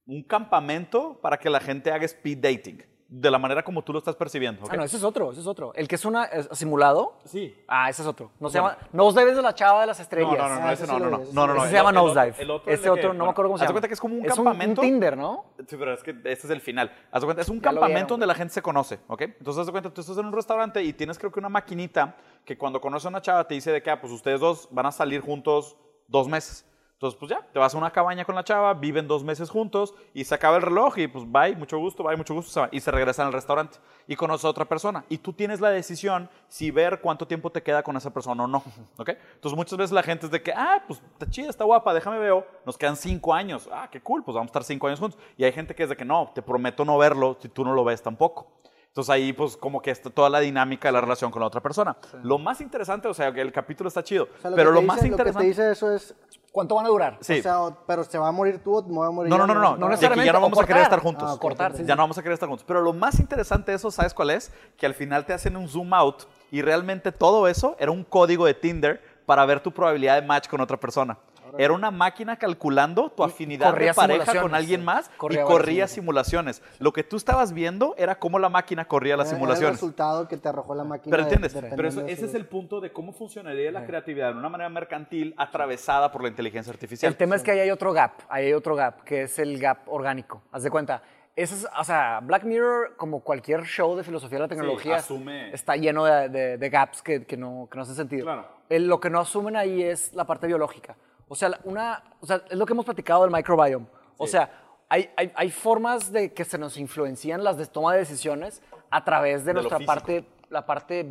un campamento para que la gente haga speed dating, de la manera como tú lo estás percibiendo. ¿ok? Ah, no, ese es otro, ese es otro. El que es una es simulado. Sí. Ah, ese es otro. No se llama Nosedive es de la chava de las estrellas. No, no, no, no, Ah, ese ese no, no, no, no, no, no, Ese se llama Nosedive. el otro es Ese otro, no me acuerdo cómo se haz de llama. cuenta que es como un es campamento. Un, Tinder, ¿no? Sí, pero es que este es el final. Haz de cuenta, es un campamento donde la gente se conoce, ¿ok? Entonces, haz de cuenta, tú estás en un restaurante y tienes creo que una maquinita que cuando conoces a una chava te dice de que, ah, pues ustedes dos van a salir juntos dos meses. Entonces, pues ya, te vas a una cabaña con la chava, viven dos meses juntos y se acaba el reloj y pues bye, mucho gusto, bye, mucho gusto, y se regresan al restaurante y conoces a otra persona. Y tú tienes la decisión si ver cuánto tiempo te queda con esa persona o no, ¿ok? Entonces, muchas veces la gente es de que, ah, pues está chida, está guapa, déjame veo, nos quedan cinco años, ah, qué cool, pues vamos a estar cinco años juntos. Y hay gente que es de que no, te prometo no verlo si tú no lo ves tampoco. Entonces ahí pues como que está toda la dinámica de la relación con la otra persona. Lo más interesante, o sea, que el capítulo está chido, O sea, lo pero lo más interesante... Lo que te dice eso es, ¿Cuánto van a durar? Sí. o sea, o- pero se va a morir tú o me voy a morir No, yo, no, no, no, no no, necesariamente, ya no vamos a querer estar juntos. Ah, cortar, sí, Ya no vamos a querer estar juntos. Pero lo más interesante de eso, ¿sabes cuál es? Que al final te hacen un zoom out y realmente todo eso era un código de Tinder para ver tu probabilidad de match con otra persona. Era una máquina calculando tu afinidad corría de pareja con alguien sí. más Corría y corría simulaciones. Lo que tú estabas viendo era cómo la máquina corría las Era- era simulaciones. el resultado que te arrojó la máquina. Pero de- entiendes, dependiendo pero eso- de ese es el punto de cómo funcionaría la creatividad de una manera mercantil atravesada por la inteligencia artificial. El tema es que ahí hay otro gap, ahí hay otro gap, que es el gap orgánico. Haz de cuenta. Ese es, o sea, Black Mirror, como cualquier show de filosofía de la tecnología, asume- está lleno de, de- de gaps que, que no, que no hacen sentido. Claro. El- lo que no asumen ahí es la parte biológica. O sea, una, o sea, es lo que hemos platicado del microbiome. O sea, hay, hay, hay formas de que se nos influencian las de toma de decisiones a través de, lo nuestra parte, la parte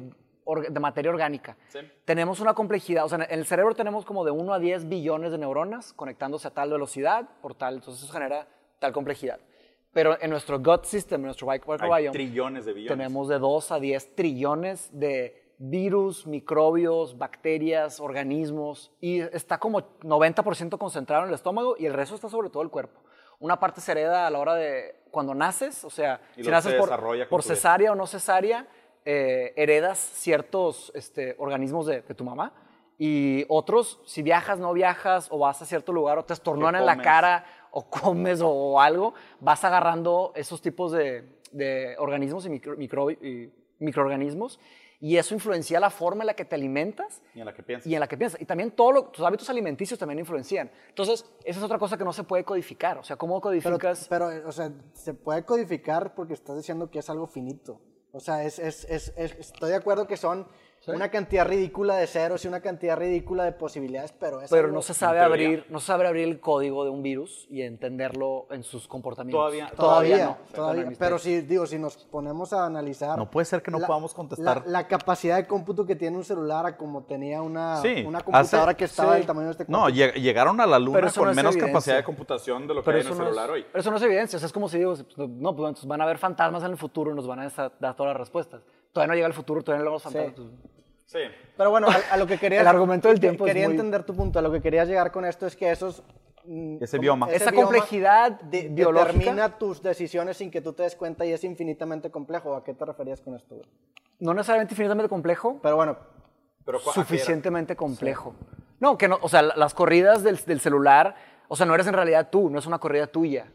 de materia orgánica. Sí. Tenemos una complejidad, o sea, en el cerebro tenemos como de 1 a 10 billones de neuronas conectándose a tal velocidad, por tal, entonces eso genera tal complejidad. Pero en nuestro gut system, en nuestro Hay microbiome, trillones de billones. tenemos de 2 a 10 trillones de virus, microbios, bacterias, organismos, y está como 90% concentrado en el estómago y el resto está sobre todo el cuerpo. Una parte se hereda a la hora de cuando naces, o sea, Y si naces se por, cesárea o no cesárea, eh, heredas ciertos este, organismos de, de tu mamá. Y otros, si viajas, no viajas, o vas a cierto lugar, o te estornudan en la cara, o comes, o, algo, vas agarrando esos tipos de, de organismos y, micro- micro- y microorganismos, y eso influencia la forma en la que te alimentas Y en la que piensas. y en la que piensas. Y también todos tus hábitos alimenticios también influencian. Entonces, esa es otra cosa que no se puede codificar. O sea, ¿cómo Pero, codificas? pero, o sea, se puede codificar porque estás diciendo que es algo finito. O sea, es, es, es, es- estoy de acuerdo que son una cantidad ridícula de ceros y una cantidad ridícula de posibilidades, pero es pero no se sabe abrir, no se sabe abrir el código de un virus y entenderlo en sus comportamientos. Todavía- Todavía, no. todavía. Pero si, digo, si nos ponemos a analizar... No puede ser que no podamos contestar. La, la capacidad de cómputo que tiene un celular a como tenía una, Sí, una computadora hace- que estaba sí. del tamaño de este No, cuarto. lleg- llegaron a la luna Pero con no menos evidencia. capacidad de computación de lo que Pero hay en el no celular es, hoy. pero eso no es evidencia. O sea, es como si digo, pues, no, pues van a haber fantasmas en el futuro y nos van a dar todas las respuestas. Todavía no llega el futuro, todavía no a fantasmas. pues, Sí. Pero bueno, a, a lo que quería... El argumento del tiempo es Quería muy- entender tu punto. A lo que querías llegar con esto es que esos... mm, Ese bioma. Esa complejidad de- biológica- determina tus decisiones sin que tú te des cuenta y es infinitamente complejo. ¿A qué te referías con esto? güey? No necesariamente infinitamente complejo, Pero bueno, Pero, suficientemente complejo. No, que no, o sea, la- las corridas del, del celular, o sea, no eres en realidad tú, no es una corrida tuya.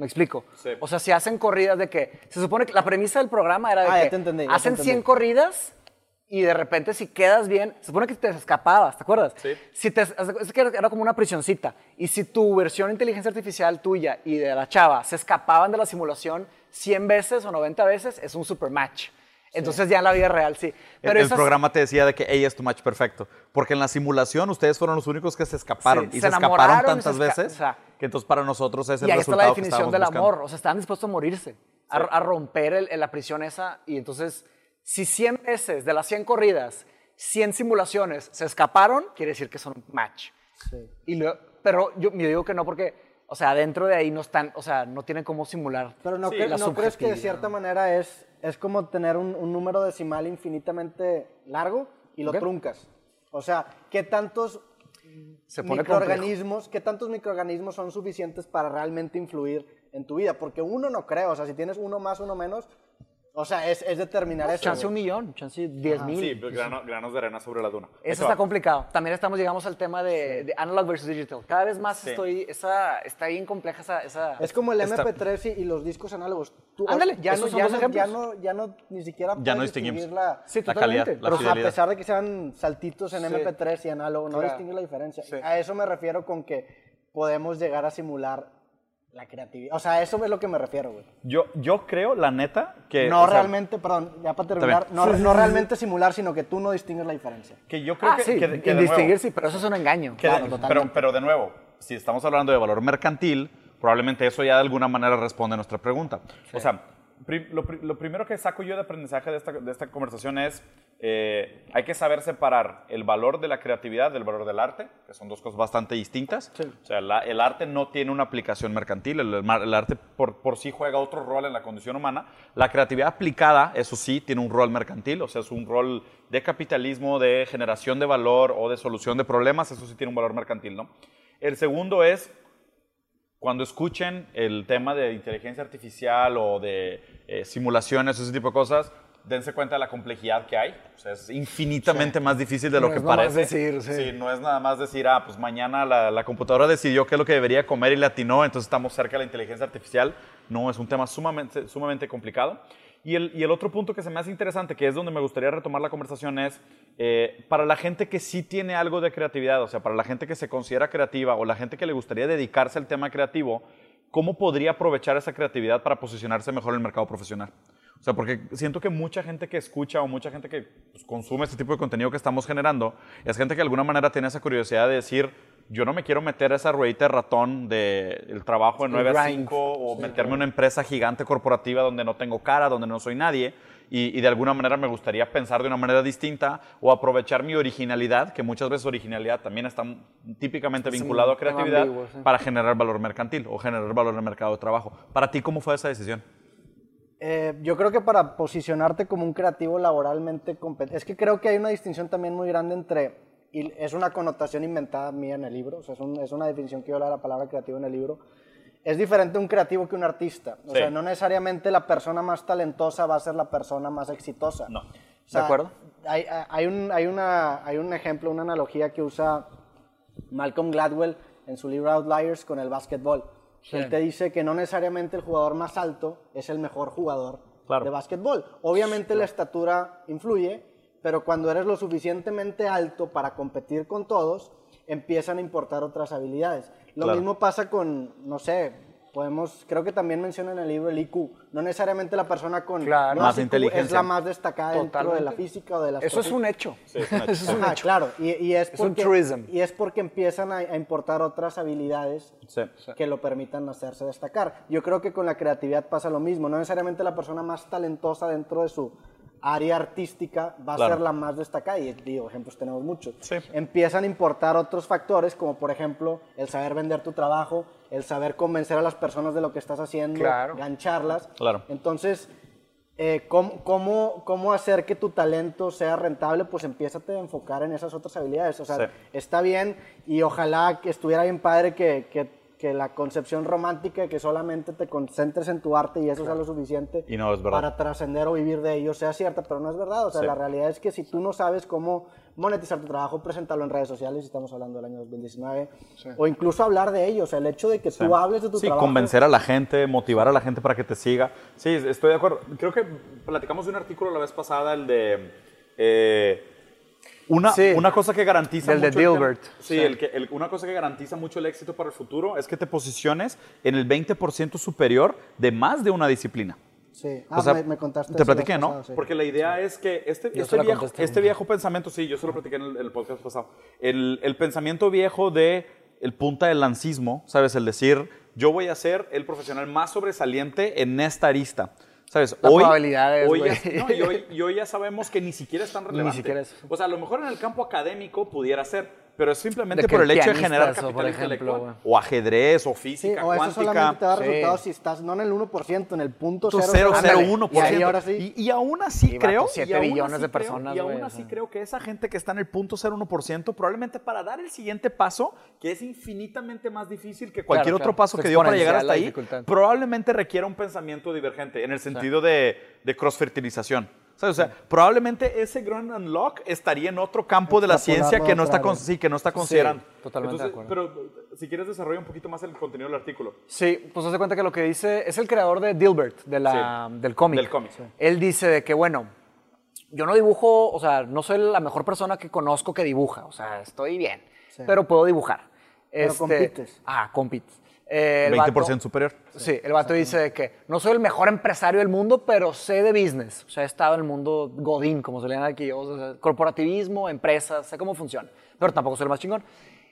¿Me explico? Sí. O sea, si hacen corridas de que, se supone que la premisa del programa era de Ah, ya que te entendí, ya te hacen entendí. 100 corridas y de repente si quedas bien, se supone que te escapabas, ¿te acuerdas? Sí. Si te, es que era como una prisioncita. Y si tu versión de inteligencia artificial tuya y de la chava se escapaban de la simulación 100 veces o 90 veces, es un super match. Entonces ya en la vida real sí. El, Pero el esas- programa te decía de que ella es tu match perfecto. Porque en la simulación ustedes fueron los únicos que se escaparon. Sí, y se se, escaparon y se tantas esca- veces o sea, que entonces para nosotros es el y ahí está resultado la que definición del buscando. amor. O sea, estaban dispuestos a morirse, a, a romper el- el- la prisión esa. Y entonces, si 100 veces de las 100 corridas, 100 simulaciones se escaparon, quiere decir que son un match. Y luego- pero yo, yo digo que no porque, o sea, dentro de ahí no están, o sea, no tienen cómo simular. pero ¿no, Sí, cre- la ¿no crees que de cierta manera es, es como tener un, un número decimal infinitamente largo y lo truncas? O sea, ¿qué tantos Se pone complejo. microorganismos, qué tantos microorganismos son suficientes para realmente influir en tu vida? Porque uno no creo, o sea, si tienes uno más, uno menos, o sea, es, es determinar eso. Chance un millón, chance 10 mil. Sí, pero grano- granos de arena sobre la duna. Eso va. está complicado. También estamos, llegamos al tema de, de analog versus digital. Cada vez más Sí. estoy, esa, está bien compleja esa... esa Es como el Está- MP3 y, y los discos análogos. Tú, Ándale, ya, no, ya, no, ya, no, ya no ni siquiera Ya no puedes distinguimos. distinguir la, Sí, La calidad, totalmente. la Pero fidelidad. a pesar de que sean saltitos en Sí. MP3 y análogo, no Claro. distingue la diferencia. Sí. A eso me refiero con que podemos llegar a simular la creatividad. O sea, eso es lo que me refiero, güey. Yo, yo creo, la neta, que... No o sea, realmente, perdón, ya para terminar, no, no realmente simular, sino que tú no distingues la diferencia. Que yo creo Ah, que, sí, que distinguir sí, pero eso es un engaño. Que Claro, pero, totalmente. pero de nuevo, si estamos hablando de valor mercantil, probablemente eso ya de alguna manera responde a nuestra pregunta. O sea, lo, pri- lo primero que saco yo de aprendizaje de esta, de esta conversación es, eh, hay que saber separar el valor de la creatividad del valor del arte, que son dos cosas bastante distintas. O sea, la- el arte no tiene una aplicación mercantil, el, el arte por, por sí juega otro rol en la condición humana. La creatividad aplicada, eso sí, tiene un rol mercantil, o sea, es un rol de capitalismo, de generación de valor o de solución de problemas, eso sí tiene un valor mercantil, ¿no? El segundo es cuando escuchen el tema de inteligencia artificial o de eh, simulaciones, ese tipo de cosas, dense cuenta de la complejidad que hay. O sea, es infinitamente más difícil de lo No que es nomás parece. decir, sí. no es nada más decir, ah, pues mañana la, la computadora decidió qué es lo que debería comer y le atinó, entonces estamos cerca de la inteligencia artificial. No, es un tema sumamente, sumamente complicado. Y el, otro punto que se me hace interesante, que es donde me gustaría retomar la conversación, es eh, para la gente que sí tiene algo de creatividad, o sea, para la gente que se considera creativa o la gente que le gustaría dedicarse al tema creativo, ¿cómo podría aprovechar esa creatividad para posicionarse mejor en el mercado profesional? O sea, porque siento que mucha gente que escucha o mucha gente que pues, consume este tipo de contenido que estamos generando es gente que de alguna manera tiene esa curiosidad de decir, yo no me quiero meter a esa ruedita de ratón del trabajo de El 9 a grind. 5 o meterme en una empresa gigante corporativa donde no tengo cara, donde no soy nadie. y, y de alguna manera me gustaría pensar de una manera distinta o aprovechar mi originalidad, que muchas veces originalidad también está típicamente vinculado a creatividad, ambiguo, sí. para generar valor mercantil o generar valor en el mercado de trabajo. Para ti, ¿cómo fue esa decisión? Eh, yo creo que para posicionarte como un creativo laboralmente competente, es que creo que hay una distinción también muy grande entre, y es una connotación inventada mía en el libro, o sea, es, un- es una definición que yo le doy a la palabra creativo en el libro, es diferente un creativo que un artista. O Sí. sea, no necesariamente la persona más talentosa va a ser la persona más exitosa. No. O sea, ¿De acuerdo? Hay, hay, un, hay, una, hay un ejemplo, una analogía que usa Malcolm Gladwell en su libro Outliers con el básquetbol. Él te dice que no necesariamente el jugador más alto es el mejor jugador Claro. de básquetbol. Obviamente la estatura influye, pero cuando eres lo suficientemente alto para competir con todos, empiezan a importar otras habilidades. Lo Claro. mismo pasa con, no sé, podemos, creo que también menciona en el libro el IQ. No necesariamente la persona con Claro. Más IQ inteligencia. es la más destacada dentro de la física o de las Eso es un hecho. Sí, es una- <laughs> Eso es un hecho. claro, y, y es, Es un porque, truism. y es porque empiezan a, a importar otras habilidades Sí. que lo permitan hacerse destacar. Yo creo que con la creatividad pasa lo mismo, no necesariamente la persona más talentosa dentro de su área artística va a Claro. ser la más destacada, y digo, ejemplos tenemos muchos. Sí. Empiezan a importar otros factores, como por ejemplo el saber vender tu trabajo, el saber convencer a las personas de lo que estás haciendo, Claro. gancharlas. Claro. Entonces, eh, ¿cómo, cómo, cómo hacer que tu talento sea rentable? Pues empieza a enfocar en esas otras habilidades. O sea, Sí. está bien y ojalá que estuviera bien padre que, que- que la concepción romántica de que solamente te concentres en tu arte y eso sea lo suficiente Y no es verdad. para trascender o vivir de ello sea cierta, pero no es verdad. O sea, Sí. la realidad es que si tú no sabes cómo monetizar tu trabajo, presentarlo en redes sociales, estamos hablando del año 2019, o incluso hablar de ello. O sea, el hecho de que tú hables de tu Sí, trabajo. convencer a la gente, motivar a la gente para que te siga. Sí, estoy de acuerdo. Creo que platicamos de un artículo la vez pasada, el de... eh, una, Sí. una cosa que garantiza El de mucho tema- Dilbert. sí, el que, el- una cosa que garantiza mucho el éxito para el futuro es que te posiciones en el 20% superior de más de una disciplina. Sí, ah, O sea, me, me contaste. Te platiqué, ¿no? sí. Porque la idea es que este, este, viejo, este viejo pensamiento, sí, yo se lo platiqué en el, el podcast pasado, el, el pensamiento viejo de el punta del lancismo, ¿sabes? El decir, yo voy a ser el profesional más sobresaliente en esta arista. ¿Sabes? La probabilidad es, hoy güey. ya, no, y hoy, y hoy ya sabemos que ni siquiera es tan relevante. siquiera es. O sea, a lo mejor en el campo académico pudiera ser, pero es simplemente por el hecho de generar o capital por ejemplo. O ajedrez, o Sí, física o eso cuántica. solamente te da Sí. resultados si estás no en el 1%, en el punto Tu 001%. 001%. Y ahí ahora sí. Y, y aún así Y, creo. siete y aún billones así de creo- personas, Y aún o así creo que esa gente que está en el punto 0.1%, probablemente para dar el siguiente paso, que es infinitamente más difícil que cualquier Claro, otro claro. paso que dio para llegar hasta ahí, probablemente requiera un pensamiento divergente en el sentido de, de cross-fertilización. ¿Sabes? O sea, probablemente ese gran unlock estaría en otro campo de la ciencia que no está, con- sí, que no está considerando. totalmente de acuerdo. Pero si quieres desarrolla un poquito más el contenido del artículo. Sí, pues haz de cuenta que lo que dice es el creador de Dilbert, de la, del cómic. Del cómic, sí. Él dice de que, bueno, yo no dibujo, o sea, no soy la mejor persona que conozco que dibuja, o sea, estoy bien, Sí. pero puedo dibujar. Pero compites. Ah, compites. Eh, el 20% vato- superior. Sí, el vato dice que no soy el mejor empresario del mundo, pero sé de business. O sea, he estado en el mundo godín, como se le llama aquí, o sea, corporativismo, empresas, sé cómo funciona, pero tampoco soy el más chingón.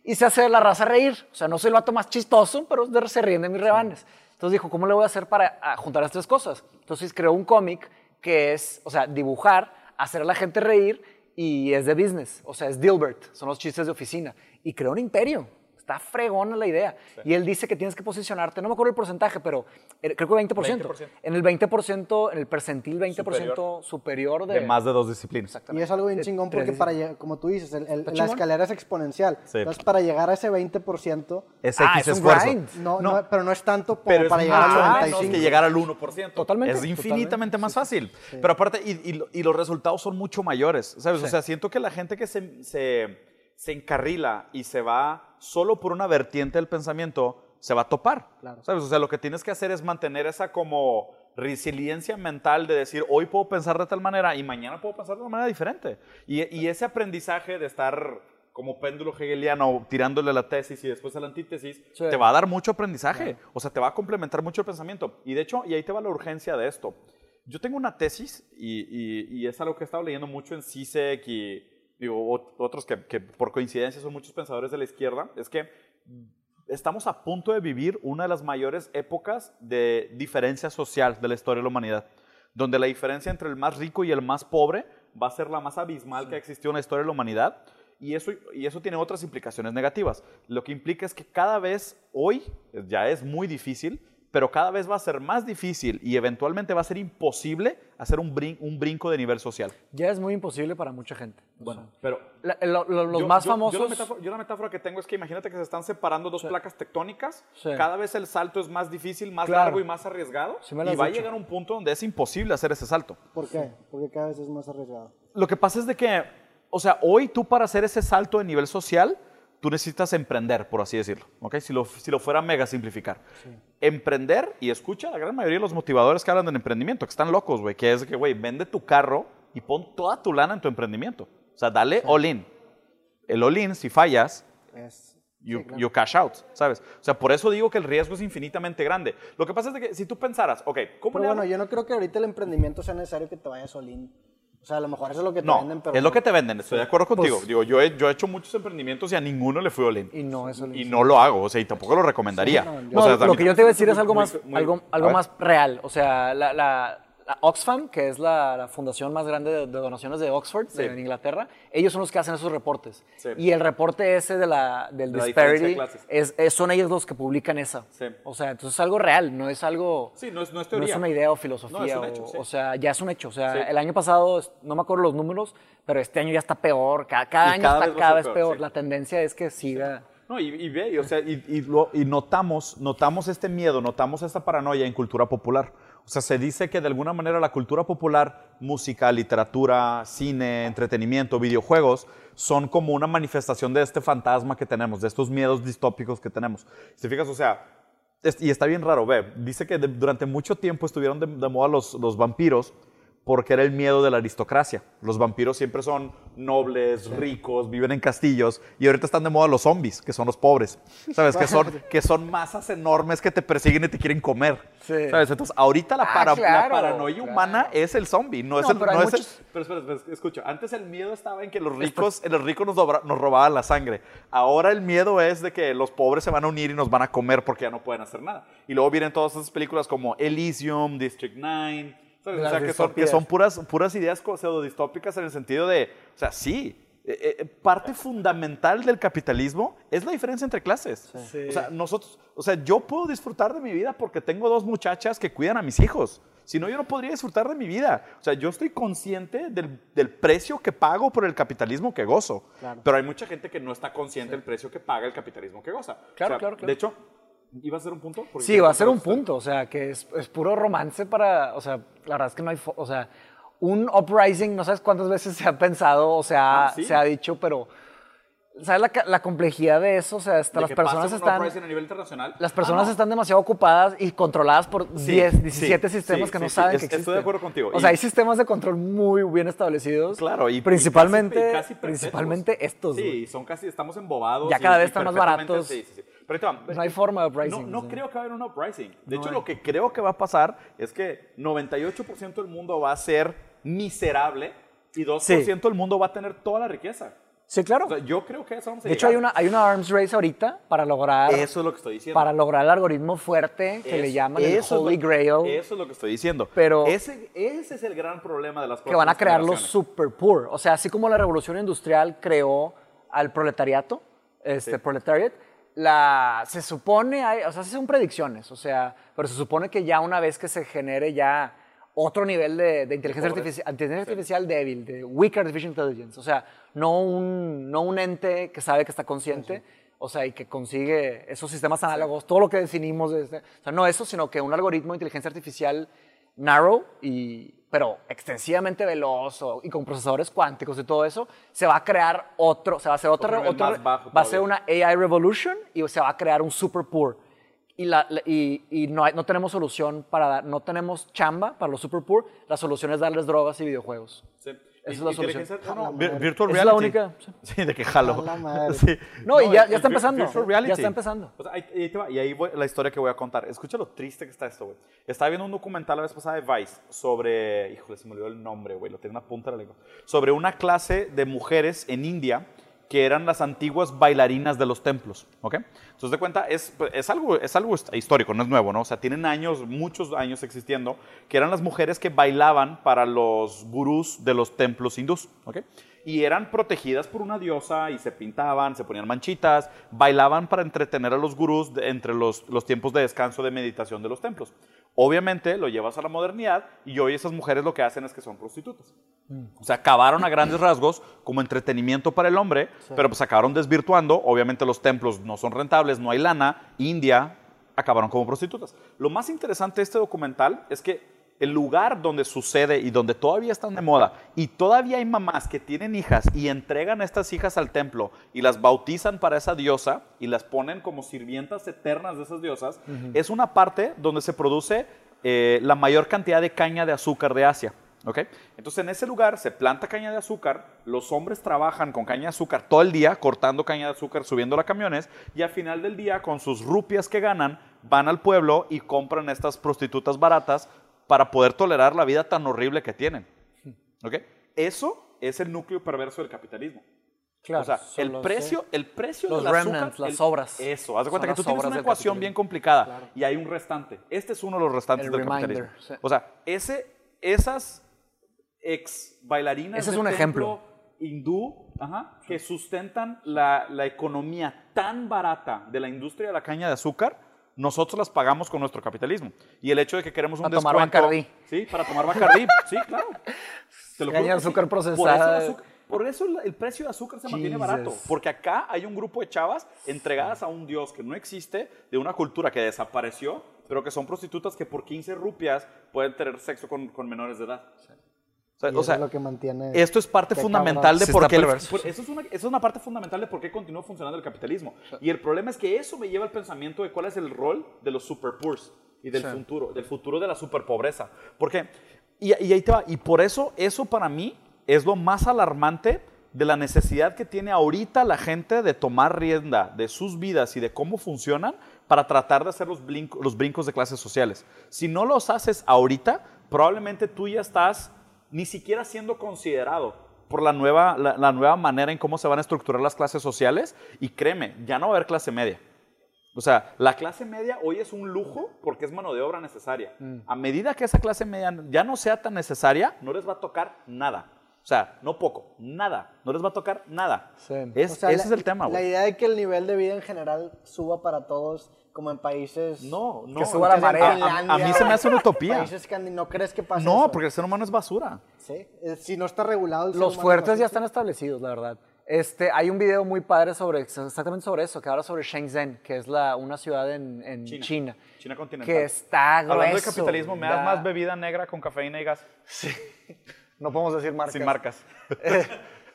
Y se hace la raza reír. O sea, no soy el vato más chistoso, pero se ríen de mis rebanes. Entonces dijo, ¿cómo le voy a hacer para ah, juntar las tres cosas? Entonces creó un cómic que es, o sea, dibujar, hacer a la gente reír y es de business. O sea, es Dilbert, son los chistes de oficina. Y creó un imperio. Está fregona la idea. Y él dice que tienes que posicionarte, no me acuerdo el porcentaje, pero eh, creo que 20%. 20%. En el 20%, en el percentil 20% superior, de, De más de dos disciplinas. Y es algo bien chingón porque para como tú dices, el- el- la escalera es exponencial. Sí. Entonces, para llegar a ese 20%, Es Ah, X es un esfuerzo. grind. no, No. no, pero no es tanto Pero es para llegar mucho al Ah, menos 95. que llegar al 1%. Totalmente, Es infinitamente totalmente. más fácil. Pero aparte, y, y y los resultados son mucho mayores, ¿sabes? O sea, siento que la gente que se, se, se encarrila y se va solo por una vertiente del pensamiento, se va a topar, Claro. ¿sabes? O sea, lo que tienes que hacer es mantener esa como resiliencia mental de decir, hoy puedo pensar de tal manera y mañana puedo pensar de una manera diferente. Y, y ese aprendizaje de estar como péndulo hegeliano tirándole la tesis y después a la antítesis, Sí. te va a dar mucho aprendizaje. O sea, te va a complementar mucho el pensamiento. Y de hecho, y ahí te va la urgencia de esto. Yo tengo una tesis y, y- y es algo que he estado leyendo mucho en CISEC y digo, ot- otros que, que por coincidencia son muchos pensadores de la izquierda, es que estamos a punto de vivir una de las mayores épocas de diferencia social de la historia de la humanidad. donde la diferencia entre el más rico y el más pobre va a ser la más abismal que ha existido en la historia de la humanidad. Y eso, y eso tiene otras implicaciones negativas. Lo que implica es que cada vez hoy ya es muy difícil pero cada vez va a ser más difícil y eventualmente va a ser imposible hacer un, un brinco de nivel social. Ya es muy imposible para mucha gente. Bueno, pero... los más famosos... Yo la, metáfora, que tengo es que imagínate que se están separando dos placas tectónicas, cada vez el salto es más difícil, más largo y más arriesgado, y va a llegar a un punto donde es imposible hacer ese salto. ¿Por qué? Porque cada vez es más arriesgado. Lo que pasa es de que, o sea, hoy tú para hacer ese salto de nivel social tú necesitas emprender, por así decirlo, ¿ok? Si lo, si lo fuera mega simplificar. Emprender, y escucha la gran mayoría de los motivadores que hablan del emprendimiento, que están locos, güey, que es que, güey, vende tu carro y pon toda tu lana en tu emprendimiento. O sea, dale all in. El all in, si fallas, es, you, cash out, ¿sabes? O sea, por eso digo que el riesgo es infinitamente grande. Lo que pasa es que si tú pensaras, ok, ¿cómo Pero bueno, yo no creo que ahorita el emprendimiento sea necesario que te vayas all in o sea, a lo mejor eso es lo que te no, venden, pero... es lo que te venden, estoy de acuerdo pues contigo. Digo, yo he, yo he hecho muchos emprendimientos y a ninguno le fui all Y no, eso Y no lo hago, o sea, y tampoco lo recomendaría. o sea, lo que yo te voy a decir es algo más, algo, algo más real. O sea, la, la Oxfam, que es la, fundación más grande de, donaciones de Oxford, en Inglaterra, ellos son los que hacen esos reportes. Y el reporte ese de la, del disparity, es, son ellos los que publican esa. O sea, entonces es algo real, no es algo... Sí, no es, no es, no es una idea o filosofía. o, sea, ya es un hecho. O sea, el año pasado, no me acuerdo los números, pero este año ya está peor. Cada, año está cada vez peor. La tendencia es que siga... No, y, ve, o sea, y, y, notamos, notamos este miedo, notamos esta paranoia en cultura popular. O sea, se dice que de alguna manera la cultura popular, música, literatura, cine, entretenimiento, videojuegos, son como una manifestación de este fantasma que tenemos, de estos miedos distópicos que tenemos. Si fijas, o sea, y está bien raro, ve, dice que durante mucho tiempo estuvieron de, moda los, los vampiros, porque era el miedo de la aristocracia. Los vampiros siempre son nobles, ricos, viven en castillos y ahorita están de moda los zombies, que son los pobres. ¿Sabes? Que son, <laughs> que son masas enormes que te persiguen y te quieren comer. ¿Sabes? Entonces, ahorita la, ah, paranoia humana es el zombie, no, es el... Pero, no es el, pero espera, espera, escucha. Antes el miedo estaba en que los ricos, los ricos nos, nos robaban la sangre. Ahora el miedo es de que los pobres se van a unir y nos van a comer porque ya no pueden hacer nada. Y luego vienen todas esas películas como Elysium, District 9 o sea, que son, que son, puras, puras ideas pseudo-distópicas en el sentido de, o sea, sí, eh, eh, parte fundamental del capitalismo es la diferencia entre clases. O sea, nosotros, o sea, yo puedo disfrutar de mi vida porque tengo dos muchachas que cuidan a mis hijos. Si no, yo no podría disfrutar de mi vida. O sea, yo estoy consciente del, del precio que pago por el capitalismo que gozo. Pero hay mucha gente que no está consciente del precio que paga el capitalismo que goza. Claro, claro, claro. De hecho, ¿Iba a ser un punto? Sí, va a ser un punto, o sea, que es, es, puro romance para, o sea, la verdad es que no hay, o sea, un uprising, no sabes cuántas veces se ha pensado o sea, ah, se ha dicho, pero ¿sabes la, la, complejidad de eso? O sea, hasta las personas están a nivel internacional? Las personas ah, están demasiado ocupadas y controladas por 10, 17 sistemas que no saben que existen. Estoy de acuerdo contigo. O sea, hay sistemas de control muy bien establecidos. Claro, y principalmente principalmente estos. Sí, son casi estamos embobados. Ya cada vez están más baratos. Sí, sí, sí. Pero no hay forma de uprising. No, creo que va a haber un uprising. De hecho, lo que creo que va a pasar es que 98% del mundo va a ser miserable y 2% del mundo va a tener toda la riqueza. Sí, claro. yo creo que eso vamos a De hecho, hay una, hay una arms race ahorita para lograr. Eso es lo que estoy diciendo. Para lograr el algoritmo fuerte que le llaman el Holy Grail. Eso es lo que estoy diciendo. Pero. Ese, ese es el gran problema de las Que van a crear los super poor. O sea, así como la revolución industrial creó al proletariato, este, proletariat, la, se supone, hay, o sea, son predicciones, o sea, pero se supone que ya una vez que se genere ya otro nivel de, inteligencia, artificial, inteligencia artificial débil, de weak artificial intelligence, o sea, no un, no un ente que sabe que está consciente, o sea, y que consigue esos sistemas análogos, todo lo que definimos, de este, o sea, no eso, sino que un algoritmo de inteligencia artificial narrow y pero extensivamente veloz y con procesadores cuánticos y todo eso, se va a crear otro, se va a hacer otro, otro va a ser una AI revolution y se va a crear un super poor. Y, la, y, y no, no, tenemos solución para dar, no tenemos chamba para los super poor, la solución es darles drogas y videojuegos. Sí. Esa es la solución. virtual reality. Es la única. <laughs> Sí, de que jalo. <laughs> No, y ya, ya está empezando. Ya está empezando. y ahí voy, la historia que voy a contar. Escucha lo triste que está esto, güey. Estaba viendo un documental la vez pasada de Vice sobre. Híjole, se me olvidó el nombre, güey. Lo en una punta de la lengua. Sobre una clase de mujeres en India que eran las antiguas bailarinas de los templos, ¿ok? Entonces, de cuenta, es, es, algo, es algo histórico, no es nuevo, ¿no? O sea, tienen años, muchos años existiendo, que eran las mujeres que bailaban para los gurús de los templos hindús, ¿ok? Y eran protegidas por una diosa y se pintaban, se ponían manchitas, bailaban para entretener a los gurús entre los, los tiempos de descanso de meditación de los templos. Obviamente lo llevas a la modernidad y hoy esas mujeres lo que hacen es que son prostitutas. O sea, acabaron a grandes rasgos como entretenimiento para el hombre, pero pues acabaron desvirtuando. Obviamente los templos no son rentables, no hay lana. India acabaron como prostitutas. Lo más interesante de este documental es que el lugar donde sucede y donde todavía están de moda y todavía hay mamás que tienen hijas y entregan a estas hijas al templo y las bautizan para esa diosa y las ponen como sirvientas eternas de esas diosas, es una parte donde se produce eh, la mayor cantidad de caña de azúcar de Asia. ¿ok? Entonces en ese lugar se planta caña de azúcar, los hombres trabajan con caña de azúcar todo el día, cortando caña de azúcar, subiendo a camiones, y al final del día, con sus rupias que ganan, van al pueblo y compran estas prostitutas baratas para poder tolerar la vida tan horrible que tienen. ¿ok? Eso es el núcleo perverso del capitalismo. Claro, o sea, el los, precio, el precio Los del azúcar, remnants, las el- sobras. Eso, haz de cuenta que tú las tienes una ecuación bien complicada y hay un restante. Este es uno de los restantes El del reminder, capitalismo. sí. O sea, ese, esas ex bailarinas Ese es de un ejemplo. hindú ajá, que sustentan la, la economía tan barata de la industria de la caña de azúcar, nosotros las pagamos con nuestro capitalismo. Y el hecho de que queremos un Para tomar descuento... Bacardí. Sí, para tomar Bacardí. sí, claro. <laughs> Te lo juro de que azúcar Por eso, procesada. azúcar- por eso el- precio de azúcar se mantiene barato. Jesus. Porque acá hay un grupo de chavas entregadas a un dios que no existe, de una cultura que desapareció, pero que son prostitutas que por 15 rupias pueden tener sexo con, con menores de edad. O sea, Y o sea, es lo que mantiene. esto es parte fundamental cabrón. de Sí por qué... el- sí. eso, es una, eso es una parte fundamental de por qué continúa funcionando el capitalismo. Y el problema es que eso me lleva al pensamiento de cuál es el rol de los super poors y del Sí. futuro, del futuro de la super pobreza. Porque, y, y ahí te va, y por eso, eso para mí es lo más alarmante de la necesidad que tiene ahorita la gente de tomar rienda de sus vidas y de cómo funcionan para tratar de hacer los, brinco- los brincos de clases sociales. Si no los haces ahorita, probablemente tú ya estás ni siquiera siendo considerado por la nueva, la, la nueva manera en cómo se van a estructurar las clases sociales y créeme, ya no va a haber clase media. O sea, la clase media hoy es un lujo porque es mano de obra necesaria. A medida que esa clase media ya no sea tan necesaria, no les va a tocar nada. O sea, no poco, nada. No les va a tocar nada. Sí. Es- O sea, ese la- es el tema, La güey. idea de que el nivel de vida en general suba para todos, como en países. No, no. Que suba la marea. A, a mí se me hace una utopía. Países escandi- ¿No crees que pase No, eso? porque el ser humano es basura. Sí, eh, si no está regulado el ser Los humano fuertes es ya están establecidos, la verdad. Este, hay un video muy padre sobre exactamente sobre eso, que habla sobre Shenzhen, que es la, una ciudad en, en China. China. China continental. Que está grueso. Hablando de capitalismo, me das da- más bebida negra con cafeína y gas. <laughs> No podemos decir marcas. Sin marcas. <laughs>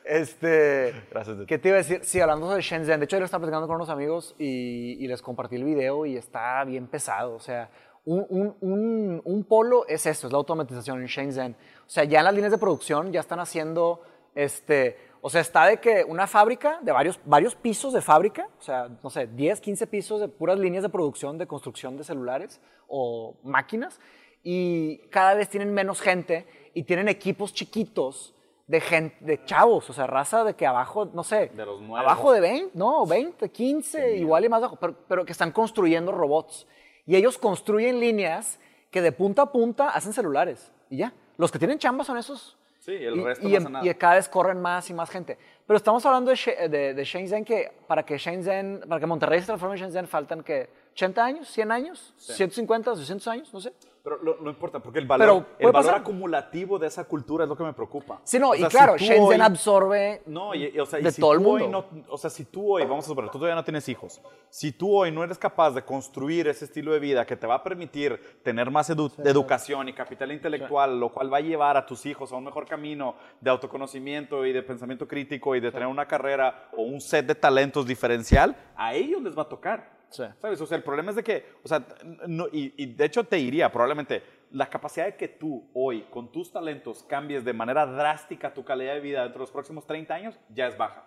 Este, Gracias, Dude. ¿Qué te iba a decir? Sí, hablando de Shenzhen, de hecho, yo lo estaba platicando con unos amigos y, y les compartí el video y está bien pesado. O sea, un, un- un- un polo es eso, es la automatización en Shenzhen. O sea, ya en las líneas de producción ya están haciendo, este, o sea, está de que una fábrica de varios, varios pisos de fábrica, o sea, no sé, 10, 15 pisos de puras líneas de producción de construcción de celulares o máquinas y cada vez tienen menos gente y tienen equipos chiquitos de gente, de chavos, o sea, raza de que abajo, no sé, De los nuevos. abajo de 20, no, 20, 15, igual y más bajo, pero, pero que están construyendo robots. Y ellos construyen líneas que de punta a punta hacen celulares y ya. Los que tienen chamba son esos. Sí, el y, resto y no nada. y cada vez corren más y más gente. Pero estamos hablando de, She- de, de Shenzhen que para que Shenzhen, para que Monterrey se transforme en Shenzhen faltan que 80 años, 100 años, 150, 200 años, no sé. Pero lo- no importa, porque el valor, el valor pasar. acumulativo de esa cultura es lo que me preocupa. Sí, no, O y sea, si claro, tú Shenzhen hoy- absorbe No, y, y, o sea, y de si todo el mundo. no- o sea, si tú hoy, vamos a suponer, tú todavía no tienes hijos, si tú hoy no eres capaz de construir ese estilo de vida que te va a permitir tener más edu- educación y capital intelectual, lo cual va a llevar a tus hijos a un mejor camino de autoconocimiento y de pensamiento crítico y de tener una carrera o un set de talentos diferencial, a ellos les va a tocar. Sí. ¿Sabes? O sea, el problema es de que, o sea, no- y, y de hecho te diría, probablemente, la capacidad de que tú hoy, con tus talentos, cambies de manera drástica tu calidad de vida dentro de los próximos 30 años, ya es baja.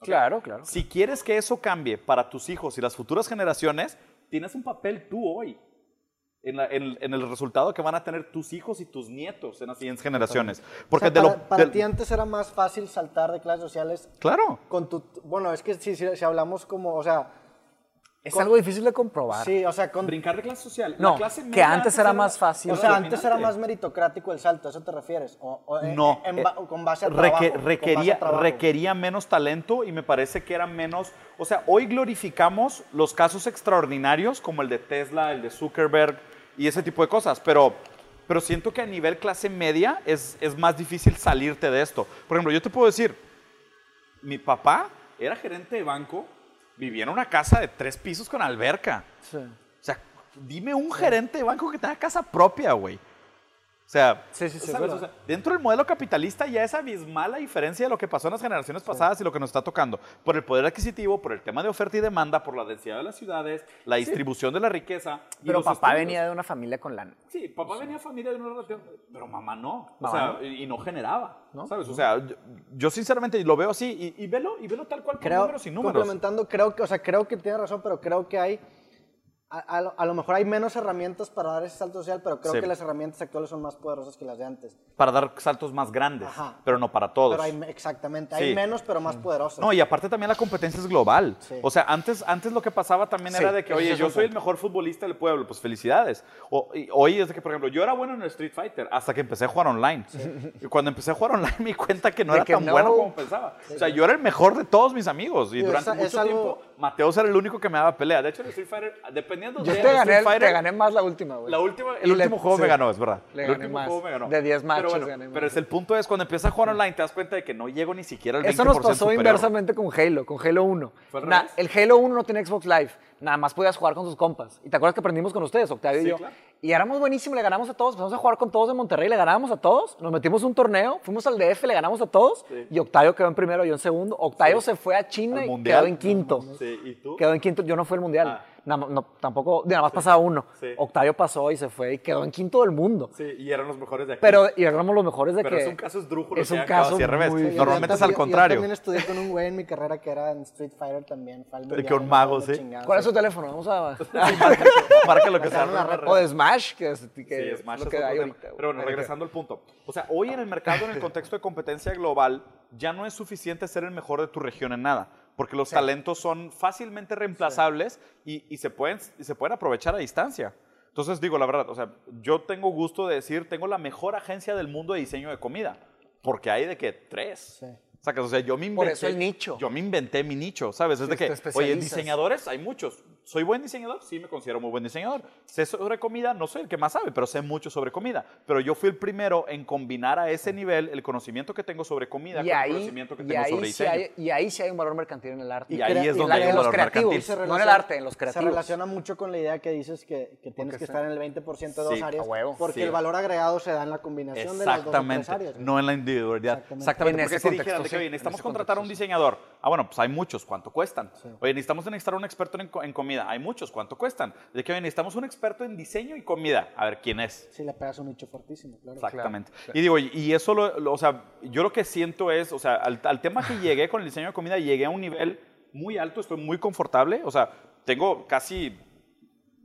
Claro, claro. Si quieres que eso cambie para tus hijos y las futuras generaciones, tienes un papel tú hoy. en, la- en- en el resultado que van a tener tus hijos y tus nietos en las siguientes generaciones. Porque O sea, de para, lo... para ti antes era más fácil saltar de clases sociales Claro. con tu... Bueno, es que si, si, si hablamos como, o sea... Es Con- algo difícil de comprobar. Sí, o sea, con... Brincar de clase social. No, La clase que antes era más fácil. O sea, antes era más meritocrático el salto, ¿a eso te refieres? O, o en- No, en eh, ba- con base a trabajo. con base a requería, trabajo. requería menos talento y me parece que era menos, o sea, hoy glorificamos los casos extraordinarios como el de Tesla, el de Zuckerberg y ese tipo de cosas, pero, pero siento que a nivel clase media es, es más difícil salirte de esto. Por ejemplo, yo te puedo decir, mi papá era gerente de banco, vivía en una casa de tres pisos con alberca. Sí. O sea, dime un gerente de banco que tenga casa propia, güey. O sea, Sí, sí, sí, es ¿sabes? verdad. O sea, dentro del modelo capitalista ya es abismal la diferencia de lo que pasó en las generaciones pasadas y lo que nos está tocando. Por el poder adquisitivo, por el tema de oferta y demanda, por la densidad de las ciudades, la distribución de la riqueza. y Pero papá estudios. venía de una familia con lana. Sí, papá venía de familia de una relación, pero mamá no. O Mamá sea, no. y, y no generaba. ¿No? ¿Sabes? O sea, yo, yo sinceramente lo veo así y, y velo, y velo tal cual con creo, números y números. complementando, creo que, o sea, creo que tiene razón, pero creo que hay, a, a lo- a lo mejor hay menos herramientas para dar ese salto social, pero creo Sí. que las herramientas actuales son más poderosas que las de antes. Para dar saltos más grandes, Ajá. pero no para todos. Pero hay, me- exactamente, Sí. hay menos, pero más poderosas. No, y aparte también la competencia es global. Sí. O sea, antes, antes lo que pasaba también Sí, era de que, oye, yo soy el mejor futbolista del pueblo, pues felicidades. O, y hoy es de que, por ejemplo, yo era bueno en el Street Fighter hasta que empecé a jugar online. Y cuando empecé a jugar online <laughs> me di cuenta que no De era que tan no. bueno como pensaba. O sea, yo era el mejor de todos mis amigos. Y Sí, durante es- mucho algo- tiempo, Mateos era el único que me daba pelea. De hecho, en el Street Fighter, dependiendo Yo de te gané, Fighter, te gané más la última, güey. la última, Y el le- último juego sí. me ganó, es verdad. Le el gané último más. juego me ganó. De 10 pero matches bueno, gané más. pero es el punto es cuando empiezas a jugar online te das cuenta de que no llego ni siquiera al 20% Eso nos pasó superior. inversamente con Halo, con Halo 1. ¿Fue al Na- revés? el Halo 1 no tiene Xbox Live. Nada más podías jugar con tus compas. ¿Y te acuerdas que aprendimos con ustedes, Octavio Sí, y yo? claro. Y éramos buenísimos, le ganamos a todos. Empezamos a jugar con todos de Monterrey, le ganábamos a todos. Nos metimos un torneo, fuimos al DF, le ganamos a todos. Sí. Y Octavio quedó en primero, yo en segundo. Octavio se fue a China ¿Al y mundial? quedó en quinto. Sí, ¿y tú? Quedó en quinto, yo no fui al mundial. Ah. Nada, no, tampoco, nada más pasaba uno. Sí. Octavio pasó y se fue y quedó en quinto del mundo. Sí, y eran los mejores de aquí. Pero y éramos los mejores de Pero que. es un caso esdrújulo Es un caso así al revés. muy- Sí, Normalmente es al contrario. Yo también estudié con un güey en mi carrera que era en Street Fighter también. fue Que un mago, ¿sí? chingada, ¿Cuál es sí. su teléfono? Vamos a. <laughs> marca, lo que sea. O de Smash, que es, que Sí, es Smash lo que hay ahorita. Pero bueno, regresando al punto. O sea, hoy en el mercado, en el <laughs> contexto de competencia global, ya no es suficiente ser el mejor de tu región en nada. Porque los talentos son fácilmente reemplazables y, y se pueden, y se pueden aprovechar a distancia. Entonces, digo la verdad, o sea, yo tengo gusto de decir, tengo la mejor agencia del mundo de diseño de comida. Porque hay de que tres. Sí. O sea, yo me inventé. Por eso el nicho. Yo me inventé mi nicho, ¿sabes? Es Sí, de que, oye, diseñadores hay muchos. ¿Soy buen diseñador? Sí, me considero muy buen diseñador. ¿Sé sobre comida? No soy el que más sabe, pero sé mucho sobre comida. Pero yo fui el primero en combinar a ese nivel el conocimiento que tengo sobre comida Y con el ahí, conocimiento que y, tengo sobre sí diseño. hay, y ahí sí hay un valor mercantil en el arte. Y ahí es donde hay un en los valor creativos, mercantil. Se no en relaciona- el arte, en los Se creativos. relaciona mucho con la idea que dices que, que tienes que sí. estar en el 20% de dos Sí, áreas. huevo. Porque Sí. el valor agregado se da en la combinación de las dos Exactamente, áreas. güey. no en la individualidad. Exactamente. Exactamente, En porque ese si contexto, dijeran de que, sí, oye, necesitamos contratar a un diseñador. Ah, bueno, pues hay muchos, ¿cuánto cuestan? Oye, necesitamos necesitar un experto en, co- en comida. Hay muchos, ¿cuánto cuestan? De que, necesitamos un experto en diseño y comida. A ver, ¿quién es? Sí, le pegas un nicho fortísimo, claro. Exactamente. Y digo, y- y eso, lo, lo- o sea, yo lo que siento es, o sea, al, al tema que llegué con el diseño de comida, llegué a un nivel muy alto, estoy muy confortable, o sea, tengo casi,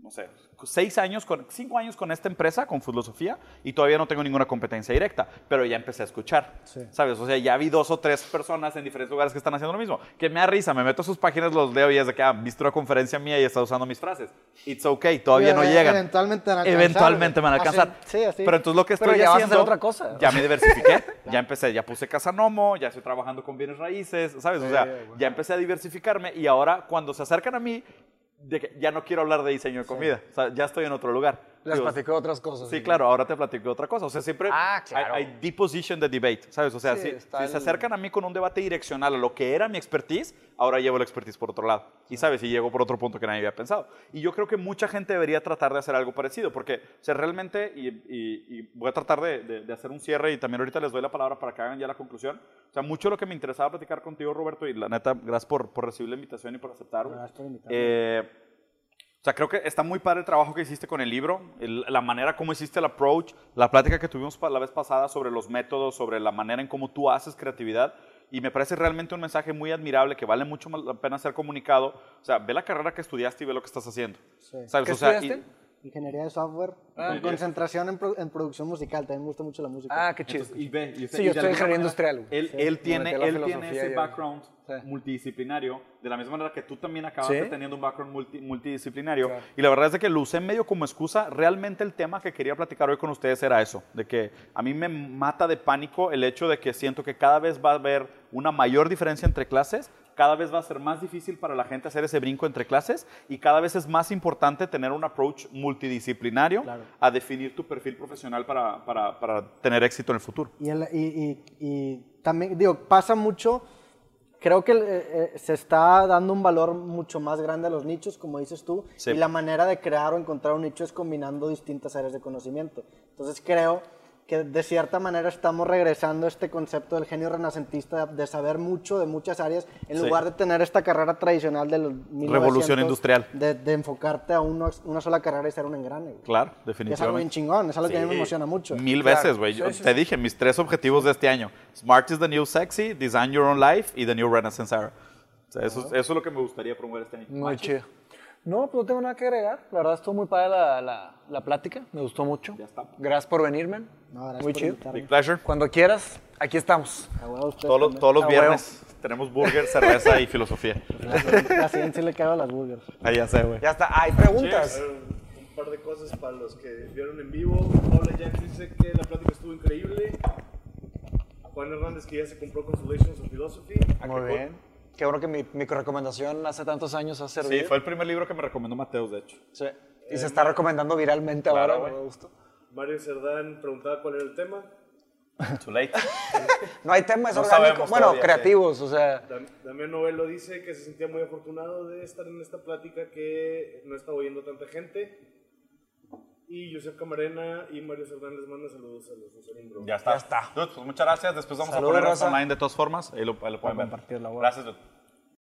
no sé, seis años, con, cinco años con esta empresa, con Filosofía, y todavía no tengo ninguna competencia directa, pero ya empecé a escuchar, Sí. ¿sabes? O sea, ya vi dos o tres personas en diferentes lugares que están haciendo lo mismo, que me da risa, me meto a sus páginas, los leo y es de que, ah, viste una conferencia mía y está usando mis frases. It's okay, todavía no llegan. Eventualmente van a alcanzar, Eventualmente me van a güey. alcanzar. Así- sí, así. Pero entonces lo que Pero estoy ya vas a haciendo. hacer otra cosa. Ya me diversifiqué. <laughs> ya empecé, ya puse casa Nomo, ya estoy trabajando con bienes raíces, ¿sabes? O sea, ya empecé a diversificarme y ahora cuando se acercan a mí, de que ya no quiero hablar de diseño de comida. O sea, ya estoy en otro lugar. Les platico otras cosas. Sí, claro, ahora te platico de otra cosa. O sea, siempre Ah, claro. hay, hay deposition de debate, ¿sabes? O sea, Sí, si, si se el- acercan a mí con un debate direccional a lo que era mi expertise, ahora llevo la expertise por otro lado. Y, ¿sabes? Y llego por otro punto que nadie había pensado. Y yo creo que mucha gente debería tratar de hacer algo parecido, porque, o sea, realmente, y, y- y voy a tratar de, de- de hacer un cierre y también ahorita les doy la palabra para que hagan ya la conclusión. O sea, mucho lo que me interesaba platicar contigo, Roberto, y la neta, gracias por, por recibir la invitación y por aceptar. Gracias por invitarme. Eh, sea, creo que está muy padre el trabajo que hiciste con el libro, el- la manera como hiciste el approach, la plática que tuvimos la vez pasada sobre los métodos, sobre la manera en cómo tú haces creatividad. Y me parece realmente un mensaje muy admirable que vale mucho la pena ser comunicado. O sea, ve la carrera que estudiaste y ve lo que estás haciendo. Sí. ¿Sabes? ¿Qué o sea, estudiaste? y- ingeniería de software, Ah, con concentración en, pro- en producción musical. También me gusta mucho la música. Ah, qué chido. Entonces, y ve, y Sí, yo estoy ingeniería industrial. Él, Sí. él tiene, él tiene ese background Sí. multidisciplinario, de la misma manera que tú también acabaste Sí. teniendo un background multi- multidisciplinario. Claro. Y la verdad es de que lo usé medio como excusa. Realmente el tema que quería platicar hoy con ustedes era eso, de que a mí me mata de pánico el hecho de que siento que cada vez va a haber una mayor diferencia entre clases, cada vez va a ser más difícil para la gente hacer ese brinco entre clases y cada vez es más importante tener un approach multidisciplinario Claro. a definir tu perfil profesional para, para- para tener éxito en el futuro. Y, el- y- y- y también, digo, pasa mucho, creo que eh, eh, se está dando un valor mucho más grande a los nichos, como dices tú, Sí. y la manera de crear o encontrar un nicho es combinando distintas áreas de conocimiento. Entonces creo que de cierta manera estamos regresando a este concepto del genio renacentista de, saber mucho de muchas áreas, en Sí. lugar de tener esta carrera tradicional de los 1900, Revolución industrial. De, de enfocarte a uno- una sola carrera y ser un engrane. güey. Claro, Y es algo bien definitivamente. chingón, es algo que a mí me emociona mucho. Mil Claro. veces, güey. Yo Sí, sí, te sí. dije, mis tres objetivos de este año. Smart is the new sexy, design your own life y the new Renaissance era. O sea, eso, es- eso es lo que me gustaría promover este año. Muy chido. No, pues no tengo nada que agregar. La verdad estuvo muy padre la, la, la plática. Me gustó mucho. Ya está. Gracias por venir, man. No, gracias muy por chido. invitarme. Big pleasure. Cuando quieras, aquí estamos. A huevo, ustedes Todos los, A viernes tenemos burger, cerveza y filosofía. La, siguiente sí le cago a las burgers. Ahí ya sé, güey. Ya está. Hay preguntas. Un par de cosas para los que vieron en vivo. Paula Jack dice que la plática estuvo increíble. Juan Hernández que ya se compró Consolations of Philosophy. Muy bien. Qué bueno que mi, mi recomendación hace tantos años ha servido. Sí, fue el primer libro que me recomendó Mateus, de hecho. Sí. Y se está recomendando viralmente Claro, ahora. Me gustó. Mario Cerdán preguntaba cuál era el tema. <laughs> Too late. <laughs> No hay tema, es No orgánico. Bueno, todavía, creativos, o sea. Dam- Damián Novelo dice que se sentía muy afortunado de estar en esta plática que no estaba oyendo tanta gente. Y Josep Camarena y Mario Cerdán les manda saludos a los dos. Ya está. Ya está. Dude, pues muchas gracias. Después vamos Saludos, a poner online de todas formas. Ahí lo, ahí lo pueden ver. compartirla, güey. Gracias, dude.